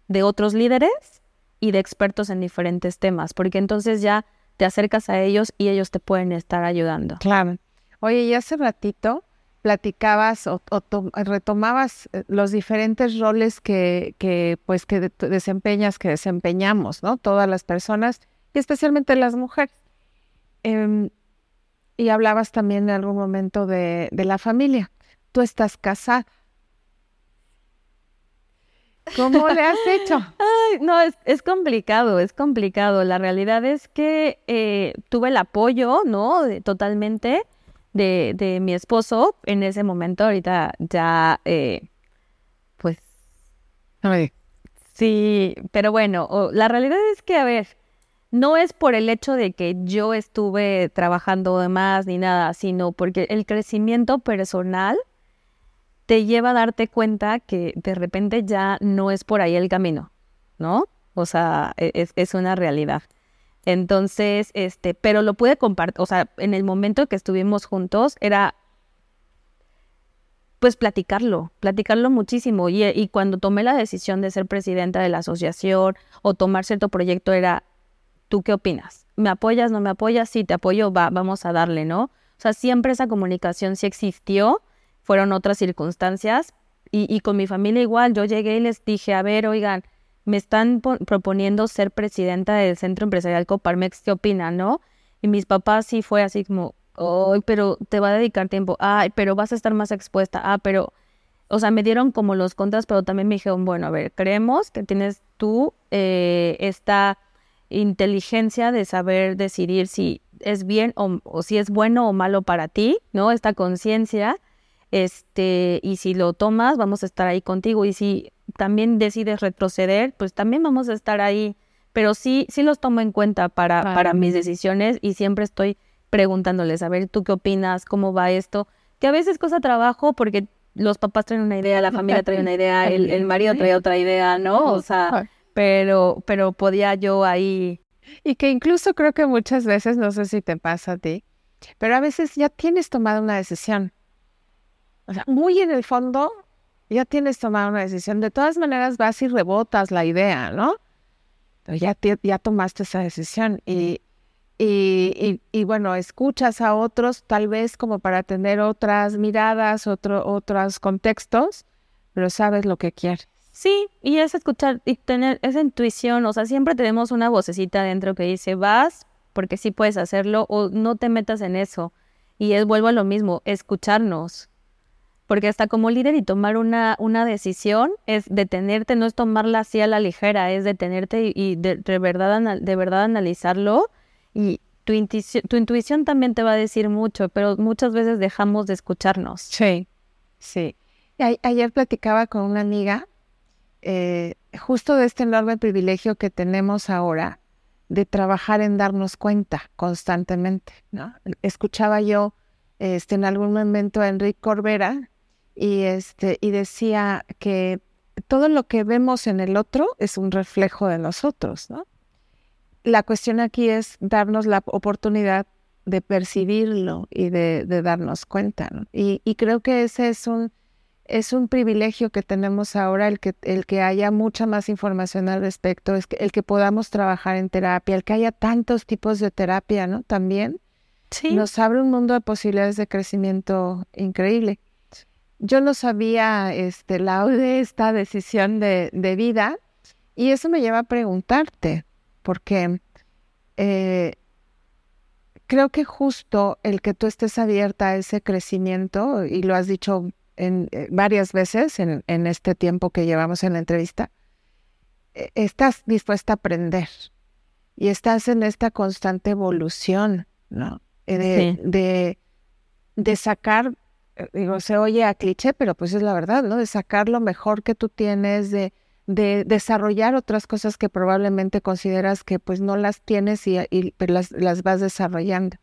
de otros líderes y de expertos en diferentes temas, porque entonces ya te acercas a ellos y ellos te pueden estar ayudando. Claro. Oye, y hace ratito platicabas o, retomabas eh, los diferentes roles que, pues que desempeñas, que desempeñamos, ¿no? Todas las personas y especialmente las mujeres. Em, y hablabas también en algún momento de, la familia tú estás casada. ¿Cómo le has hecho? [laughs] No, es, complicado, es complicado. La realidad es que eh, tuve el apoyo, ¿no? totalmente de, de, mi esposo en ese momento. Ahorita ya, eh, pues... Sí, pero bueno, la realidad es que, a ver, no es por el hecho de que yo estuve trabajando de más ni nada, sino porque el crecimiento personal te lleva a darte cuenta que de repente ya no es por ahí el camino, ¿no? O sea, e-, es, una realidad. Entonces, este, pero lo pude compartir, o sea, en el momento que estuvimos juntos era, pues platicarlo, platicarlo muchísimo. Y, y cuando tomé la decisión de ser presidenta de la asociación o tomar cierto proyecto era, ¿tú qué opinas? ¿Me apoyas, no me apoyas? Sí, te apoyo, va, vamos a darle, ¿no? O sea, siempre esa comunicación sí existió fueron otras circunstancias. Y, con mi familia igual, yo llegué y les dije, a ver, oigan, me están proponiendo ser presidenta del Centro Empresarial Coparmex, ¿qué opinan, no? Y mis papás sí fue así como, ay, pero te va a dedicar tiempo, ay, pero vas a estar más expuesta, ah, pero, o sea, me dieron como los contras, pero también me dijeron, bueno, a ver, creemos que tienes tú eh, esta inteligencia de saber decidir si es bien o, o si es bueno o malo para ti, ¿no? Esta conciencia este, y si lo tomas, vamos a estar ahí contigo. Y si también decides retroceder, pues también vamos a estar ahí. Pero sí, sí los tomo en cuenta para, para mis decisiones y siempre estoy preguntándoles, a ver, ¿tú qué opinas? ¿Cómo va esto? Que a veces cosa trabajo porque los papás traen una idea, la familia trae una idea, el, el marido trae otra idea, ¿no? O sea, pero, pero podía yo ahí. Y que incluso creo que muchas veces, no sé si te pasa a ti, pero a veces ya tienes tomado una decisión o sea, muy en el fondo ya tienes tomado una decisión. De todas maneras vas y rebotas la idea, ¿no? ya, ya tomaste esa decisión y, y, y, bueno, escuchas a otros tal vez como para tener otras miradas, otro, otros contextos, pero sabes lo que quieres. Sí, y es escuchar y tener esa intuición, o sea, siempre tenemos una vocecita dentro que dice, vas porque sí puedes hacerlo o no te metas en eso. Y es, vuelvo a lo mismo, escucharnos, porque hasta como líder y tomar una, una decisión es detenerte, no es tomarla así a la ligera, es detenerte y, de, verdad, de verdad analizarlo y tu intuición, tu intuición también te va a decir mucho, pero muchas veces dejamos de escucharnos. Sí, sí. ayer platicaba con una amiga eh, justo de este enorme privilegio que tenemos ahora de trabajar en darnos cuenta constantemente. ¿no? Escuchaba yo este, en algún momento a Enrique Corbera y, este, y decía que todo lo que vemos en el otro es un reflejo de nosotros, ¿no? La cuestión aquí es darnos la oportunidad de percibirlo y de, darnos cuenta. Y, y, creo que ese es un, es un privilegio que tenemos ahora, el que, el que haya mucha más información al respecto, es que, el que podamos trabajar en terapia, el que haya tantos tipos de terapia, ¿no? También sí. nos abre un mundo de posibilidades de crecimiento increíble. Yo no sabía, este, de esta decisión de, de vida y eso me lleva a preguntarte, porque eh, creo que justo el que tú estés abierta a ese crecimiento, y lo has dicho en, eh, varias veces en, este tiempo que llevamos en la entrevista, e, estás dispuesta a aprender y estás en esta constante evolución, ¿no? Eh, de, de, sacar, digo, se oye a cliché, pero pues es la verdad, ¿no? De sacar lo mejor que tú tienes, de de desarrollar otras cosas que probablemente consideras que pues no las tienes y, las, las, vas desarrollando.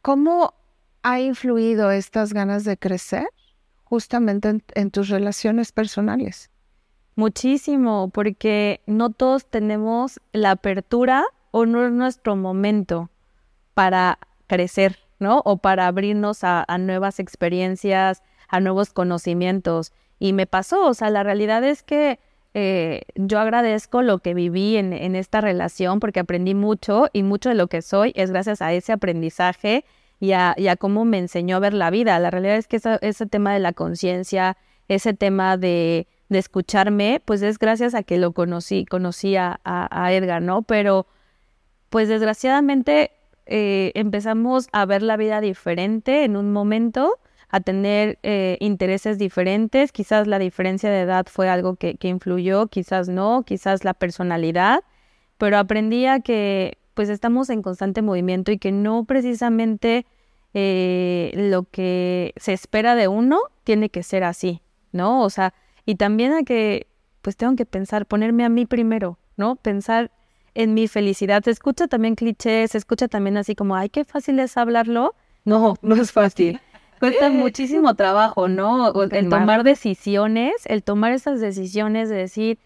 ¿Cómo ha influido estas ganas de crecer justamente en, tus relaciones personales? Muchísimo, porque no todos tenemos la apertura o no es nuestro momento para crecer, ¿no? O para abrirnos a nuevas experiencias, a nuevos conocimientos. Y me pasó, o sea, la realidad es que eh, yo agradezco lo que viví en, en, esta relación porque aprendí mucho y mucho de lo que soy es gracias a ese aprendizaje y a, y a cómo me enseñó a ver la vida. La realidad es que ese tema de la conciencia, ese tema de, de, escucharme, pues es gracias a que lo conocí, conocí a, a Edgar, ¿no? Pero pues desgraciadamente eh, empezamos a ver la vida diferente en un momento a tener eh, intereses diferentes. Quizás la diferencia de edad fue algo que, influyó, quizás no, quizás la personalidad, pero aprendí a que pues estamos en constante movimiento y que no precisamente eh, lo que se espera de uno tiene que ser así, ¿no? O sea, y también a que pues tengo que pensar, ponerme a mí primero, ¿no? Pensar en mi felicidad. Se escucha también clichés, se escucha también así como, ay, qué fácil es hablarlo. No, no [laughs] es fácil cuesta muchísimo trabajo, ¿no? El tomar decisiones, el tomar esas decisiones de decir,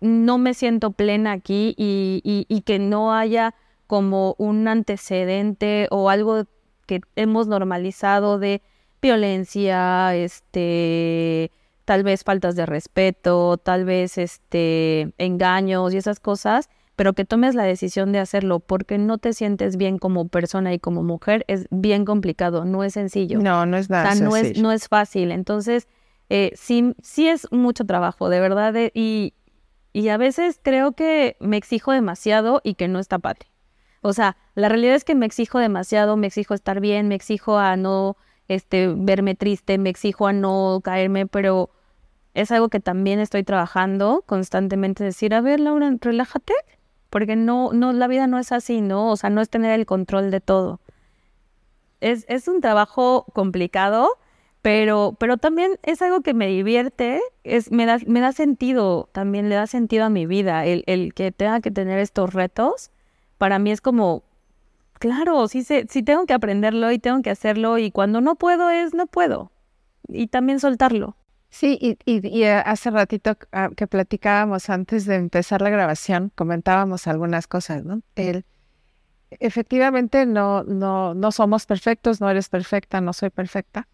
no me siento plena aquí y, y, que no haya como un antecedente o algo que hemos normalizado de violencia, este, tal vez faltas de respeto, tal vez este, engaños y esas cosas, pero que tomes la decisión de hacerlo porque no te sientes bien como persona y como mujer es bien complicado, no es sencillo. No, no es nada. O sea, no es, no es fácil. Entonces, eh, sí, sí es mucho trabajo, de verdad. y, y a veces creo que me exijo demasiado y que no está padre. O sea, la realidad es que me exijo demasiado, me exijo estar bien, me exijo a no este, verme triste, me exijo a no caerme, pero es algo que también estoy trabajando constantemente, decir, a ver, Laura, relájate, porque no, no, la vida no es así, ¿no? O sea, no es tener el control de todo. Es, es un trabajo complicado, pero, pero también es algo que me divierte, es, me, da, me da sentido, también le da sentido a mi vida, el, el que tenga que tener estos retos, para mí es como, claro, sí, sé, sí tengo que aprenderlo y tengo que hacerlo y cuando no puedo es no puedo. Y también soltarlo. Sí, y, y, eh, hace ratito ah, que platicábamos antes de empezar la grabación, comentábamos algunas cosas, ¿no? El, efectivamente no, no, no somos perfectos, no eres perfecta, no soy perfecta.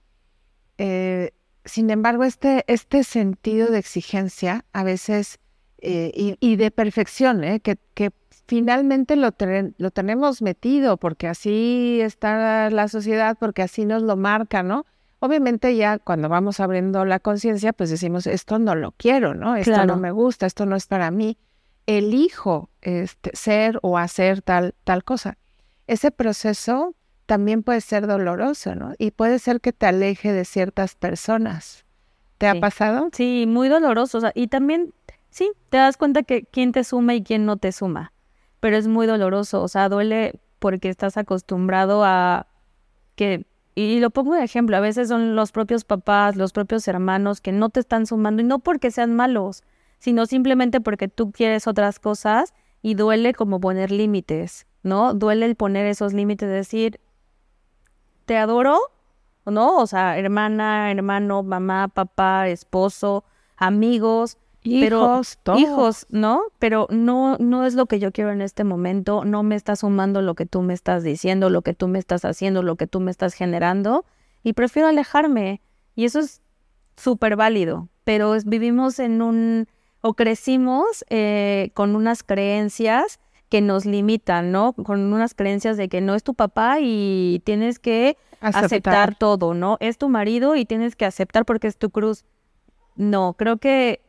Eh, sin embargo, este, este sentido de exigencia a veces eh, y, y, de perfección, ¿eh? que, que finalmente lo, lo tenemos metido porque así está la sociedad, porque así nos lo marca, ¿no? Obviamente ya cuando vamos abriendo la conciencia, pues decimos, esto no lo quiero, ¿no? Esto no me gusta, esto no es para mí. Elijo este, ser o hacer tal, tal cosa. Ese proceso también puede ser doloroso, ¿no? Y puede ser que te aleje de ciertas personas. ¿Te ha pasado? Sí, muy doloroso. y también, sí, te das cuenta que quién te suma y quién no te suma. Pero es muy doloroso. O sea, duele porque estás acostumbrado a que y lo pongo de ejemplo, a veces son los propios papás, los propios hermanos que no te están sumando y no porque sean malos, sino simplemente porque tú quieres otras cosas y duele como poner límites, ¿no? Duele el poner esos límites, decir, te adoro, ¿no? O sea, hermana, hermano, mamá, papá, esposo, amigos, hijos, pero, hijos, ¿no? Pero no, no es lo que yo quiero en este momento, no me está sumando lo que tú me estás diciendo, lo que tú me estás haciendo, lo que tú me estás generando, y prefiero alejarme. Y eso es súper válido, pero vivimos en un, o crecimos eh, con unas creencias que nos limitan, ¿no? Con unas creencias de que no es tu papá y tienes que aceptar. todo, ¿no? Es tu marido y tienes que aceptar porque es tu cruz. No, creo que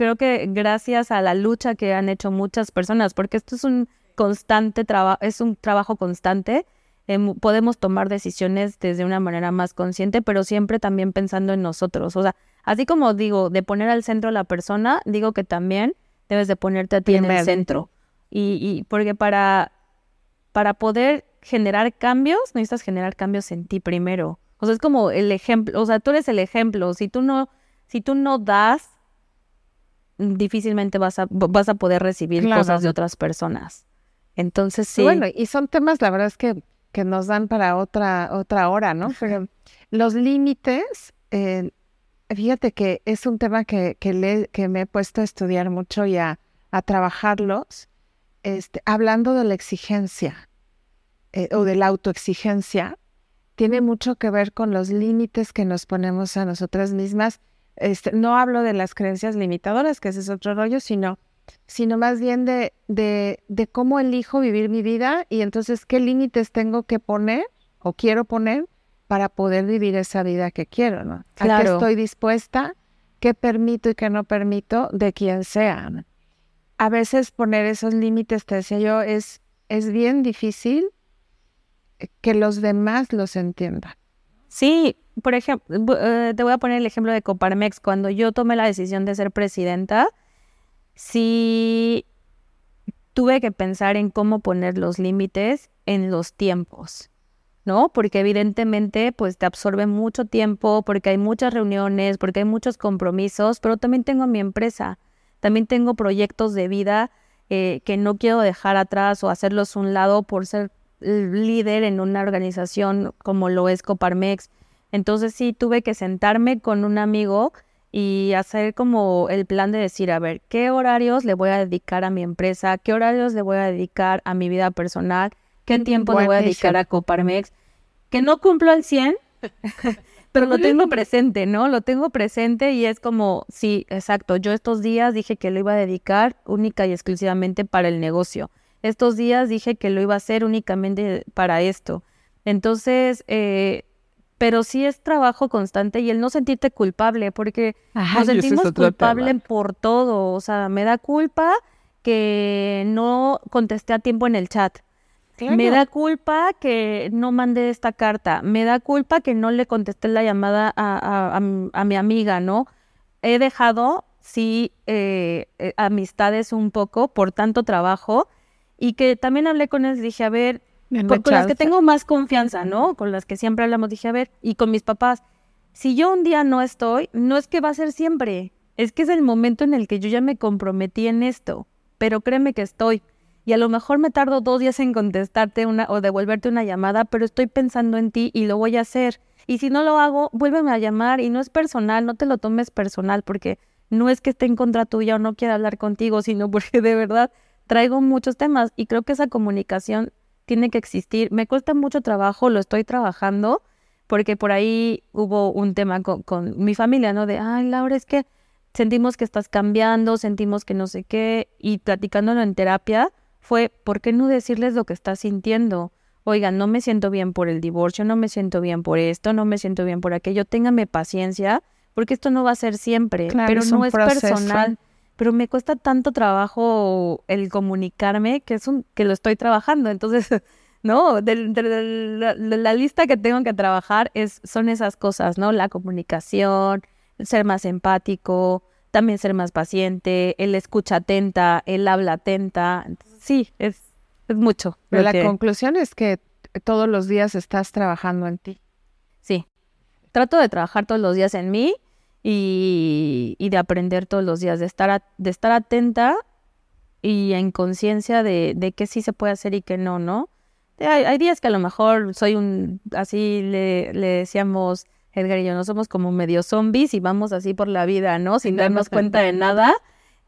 creo que gracias a la lucha que han hecho muchas personas, porque esto es un constante trabajo, es un trabajo constante, em, podemos tomar decisiones desde una manera más consciente, pero siempre también pensando en nosotros. O sea, así como digo, de poner al centro a la persona, digo que también debes de ponerte a ti en el centro. Y, porque para, para poder generar cambios, necesitas generar cambios en ti primero. O sea, es como el ejemplo, o sea, tú eres el ejemplo. Si tú no, si tú no das, difícilmente vas a, vas a poder recibir cosas de otras personas. Entonces sí. Bueno, y son temas, la verdad es que, que nos dan para otra, otra hora, ¿no? Pero los límites, eh, fíjate que es un tema que, que, le, que me he puesto a estudiar mucho y a, a trabajarlos este, hablando de la exigencia eh, o de la autoexigencia, tiene mucho que ver con los límites que nos ponemos a nosotras mismas. Este, no hablo de las creencias limitadoras, que ese es otro rollo, sino, sino más bien de, de, de cómo elijo vivir mi vida y entonces qué límites tengo que poner o quiero poner para poder vivir esa vida que quiero, ¿no? A qué estoy dispuesta, qué permito y qué no permito de quien sea a veces poner esos límites, te decía yo, es, es bien difícil que los demás los entiendan. Sí, por ejemplo, eh, te voy a poner el ejemplo de Coparmex. Cuando yo tomé la decisión de ser presidenta, sí tuve que pensar en cómo poner los límites en los tiempos, ¿no? Porque evidentemente pues te absorbe mucho tiempo, porque hay muchas reuniones, porque hay muchos compromisos, pero también tengo mi empresa. También tengo proyectos de vida eh, que no quiero dejar atrás o hacerlos un lado por ser líder en una organización como lo es Coparmex. Entonces sí tuve que sentarme con un amigo y hacer como el plan de decir, a ver, ¿qué horarios le voy a dedicar a mi empresa? ¿Qué horarios le voy a dedicar a mi vida personal? ¿Qué tiempo le voy a dedicar a Coparmex? Que no cumplo al 100, [laughs] pero lo tengo presente, ¿no? Lo tengo presente y es como, sí, exacto, yo estos días dije que lo iba a dedicar única y exclusivamente para el negocio. Estos días dije que lo iba a hacer únicamente para esto. Entonces, eh, pero sí es trabajo constante y el no sentirte culpable, porque nos sentimos culpables por todo. O sea, me da culpa que no contesté a tiempo en el chat. Me da culpa que no mandé esta carta. Me da culpa que no le contesté la llamada a, mi amiga, ¿no? He dejado, sí, eh, eh, amistades un poco por tanto trabajo y que también hablé con ellos, dije, a ver, con, las que tengo más confianza, ¿no? Con las que siempre hablamos, dije, a ver, y con mis papás, si yo un día no estoy, no es que va a ser siempre, es que es el momento en el que yo ya me comprometí en esto, pero créeme que estoy y a lo mejor me tardo dos días en contestarte una o devolverte una llamada, pero estoy pensando en ti y lo voy a hacer. Y si no lo hago, vuélveme a llamar y no es personal, no te lo tomes personal porque no es que esté en contra tuya o no quiera hablar contigo, sino porque de verdad traigo muchos temas y creo que esa comunicación tiene que existir. Me cuesta mucho trabajo, lo estoy trabajando porque por ahí hubo un tema con, con mi familia, ¿no? De, ay, Laura, es que sentimos que estás cambiando, sentimos que no sé qué, y platicándolo en terapia, fue, ¿por qué no decirles lo que estás sintiendo? Oigan, no me siento bien por el divorcio, no me siento bien por esto, no me siento bien por aquello, téngame paciencia, porque esto no va a ser siempre, pero no es personal. Pero me cuesta tanto trabajo el comunicarme que es un, que lo estoy trabajando. Entonces, [laughs] no, de, la, la, lista que tengo que trabajar es, son esas cosas, ¿no? La comunicación, ser más empático, también ser más paciente, el escucha atenta, el habla atenta. sí, es, es mucho. Pero la conclusión es que todos los días estás trabajando en ti. Sí, trato de trabajar todos los días en mí y, y de aprender todos los días, de estar, de estar atenta y en conciencia de, de qué sí se puede hacer y qué no, ¿no? Hay, hay, días que a lo mejor soy un, así le, le decíamos Edgar y yo no somos como medio zombies y vamos así por la vida, ¿no? Sin darnos cuenta de nada.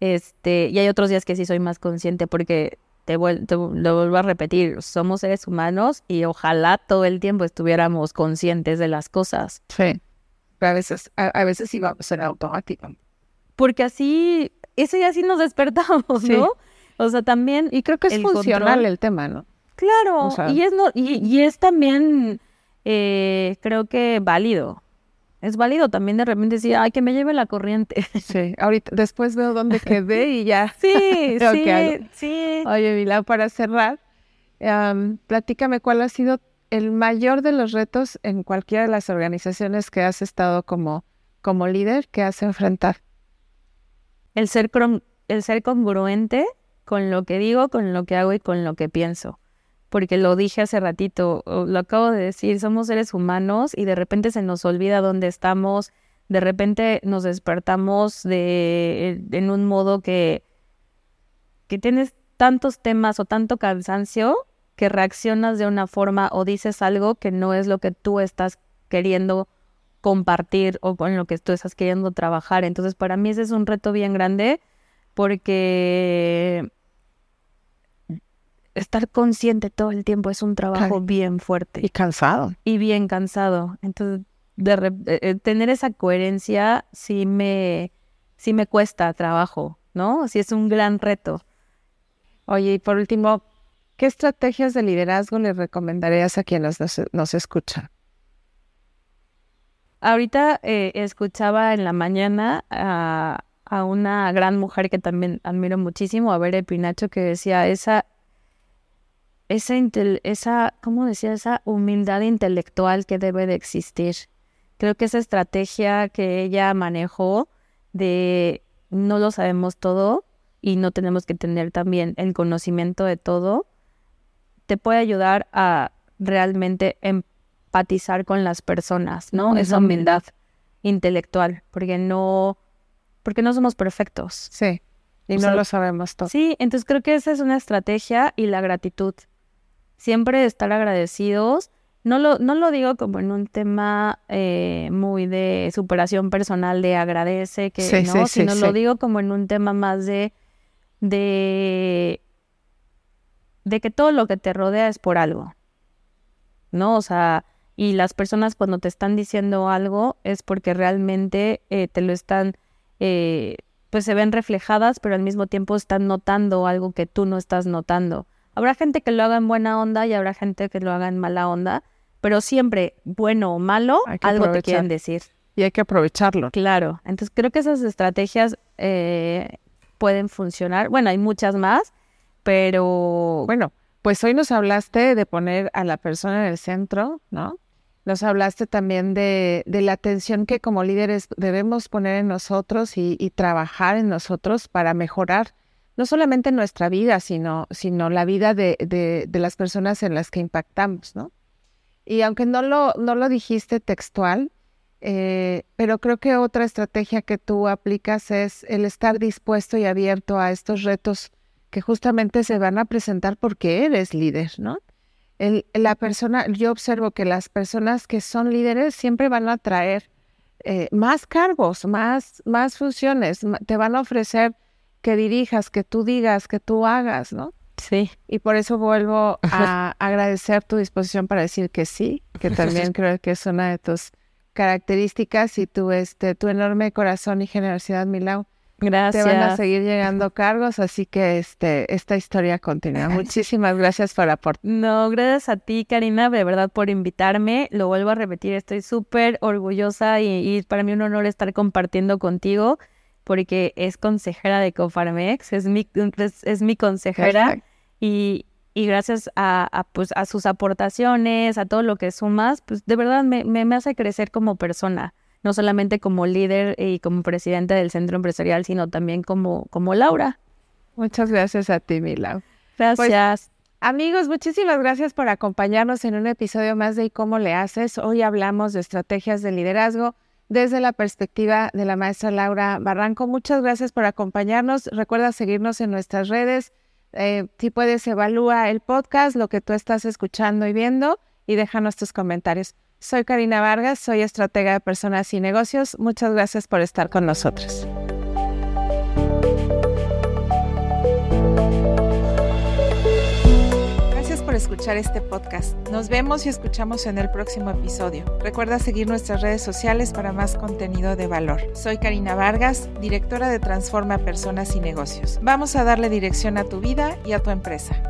Este, y hay otros días que sí soy más consciente porque te, vuel- te- lo vuelvo a repetir, somos seres humanos y ojalá todo el tiempo estuviéramos conscientes de las cosas. Sí. Pero a veces, a, a veces sí vamos en automático. Porque así, eso ya sí nos despertamos, Sí. ¿no? O sea, también Y creo que es El funcional control. el tema, ¿no? Claro, O sea- y es no, y, y es también eh, creo que válido. Es válido también de repente decir, ay, que me lleve la corriente. [laughs] Sí. Ahorita, después veo dónde quedé y ya. [laughs] Sí, [laughs] sí, sí. Oye, Milán, para cerrar, am, platícame cuál ha sido el mayor de los retos en cualquiera de las organizaciones que has estado como, como líder que has enfrentado. El ser, el ser congruente con lo que digo, con lo que hago y con lo que pienso. Porque lo dije hace ratito, lo acabo de decir, somos seres humanos y de repente se nos olvida dónde estamos, de repente nos despertamos de, en un modo que, que tienes tantos temas o tanto cansancio que reaccionas de una forma o dices algo que no es lo que tú estás queriendo compartir o con lo que tú estás queriendo trabajar. Entonces, para mí ese es un reto bien grande porque estar consciente todo el tiempo es un trabajo bien fuerte Y cansado. y bien cansado. Entonces, de eh, eh, tener esa coherencia sí me, sí me cuesta trabajo, ¿no? Sí es un gran reto. Oye, y por último, ¿qué estrategias de liderazgo le recomendarías a quienes nos, nos escuchan? Ahorita eh, escuchaba en la mañana a, una gran mujer que también admiro muchísimo, a Bere Pinacho, que decía esa, esa, esa, ¿cómo decía? Esa humildad intelectual que debe de existir. Creo que esa estrategia que ella manejó de no lo sabemos todo y no tenemos que tener también el conocimiento de todo, te puede ayudar a realmente empatizar con las personas, ¿no? Esa esa humildad intelectual, porque no, porque no somos perfectos. Sí. Y O no sea, lo sabemos todo. Sí, entonces creo que esa es una estrategia y la gratitud. Siempre estar agradecidos. No lo, no lo digo como en un tema eh, muy de superación personal de agradece que Sí, no, sí, sí, sino lo sí. digo como en un tema más de, de de que todo lo que te rodea es por algo. ¿No? O sea, y las personas cuando te están diciendo algo es porque realmente eh, te lo están eh, pues se ven reflejadas, pero al mismo tiempo están notando algo que tú no estás notando. Habrá gente que lo haga en buena onda y habrá gente que lo haga en mala onda, pero siempre, bueno o malo, algo te quieren decir. Y hay que aprovecharlo. Claro, entonces creo que esas estrategias eh, pueden funcionar. Bueno, hay muchas más, pero Bueno, pues hoy nos hablaste de poner a la persona en el centro, ¿no? Nos hablaste también de, de la atención que como líderes debemos poner en nosotros y, trabajar en nosotros para mejorar no solamente nuestra vida, sino, sino la vida de, de, de las personas en las que impactamos, ¿no? Y aunque no lo, no lo dijiste textual, eh, pero creo que otra estrategia que tú aplicas es el estar dispuesto y abierto a estos retos que justamente se van a presentar porque eres líder, ¿no? El, la persona, yo observo que las personas que son líderes siempre van a traer eh, más cargos, más, más funciones, te van a ofrecer que dirijas, que tú digas, que tú hagas, ¿no? sí. Y por eso vuelvo [laughs] a agradecer tu disposición para decir que sí, que [laughs] también creo que es una de tus características y tu, este, tu enorme corazón y generosidad, Milau. Gracias. Te van a seguir llegando cargos, así que este, esta historia continúa. Muchísimas gracias por aportar. No, gracias a ti, Karina, de verdad por invitarme. Lo vuelvo a repetir, estoy súper orgullosa y, y para mí un honor estar compartiendo contigo porque es consejera de Cofarmex, es mi, es, es mi consejera y, y gracias a, a, pues, a sus aportaciones, a todo lo que sumas, pues de verdad me, me, me hace crecer como persona, no solamente como líder y como presidenta del centro empresarial, sino también como, como Laura. Muchas gracias a ti, Milau. Gracias. Amigos, muchísimas gracias por acompañarnos en un episodio más de ¿Y cómo le haces? Hoy hablamos de estrategias de liderazgo desde la perspectiva de la maestra Laura Barranco. Muchas gracias por acompañarnos. Recuerda seguirnos en nuestras redes. Eh, si puedes, evalúa el podcast, lo que tú estás escuchando y viendo y déjanos tus comentarios. Soy Karina Vargas, soy estratega de personas y negocios. Muchas gracias por estar con nosotros. Gracias por escuchar este podcast. Nos vemos y escuchamos en el próximo episodio. Recuerda seguir nuestras redes sociales para más contenido de valor. Soy Karina Vargas, directora de Transforma Personas y Negocios. Vamos a darle dirección a tu vida y a tu empresa.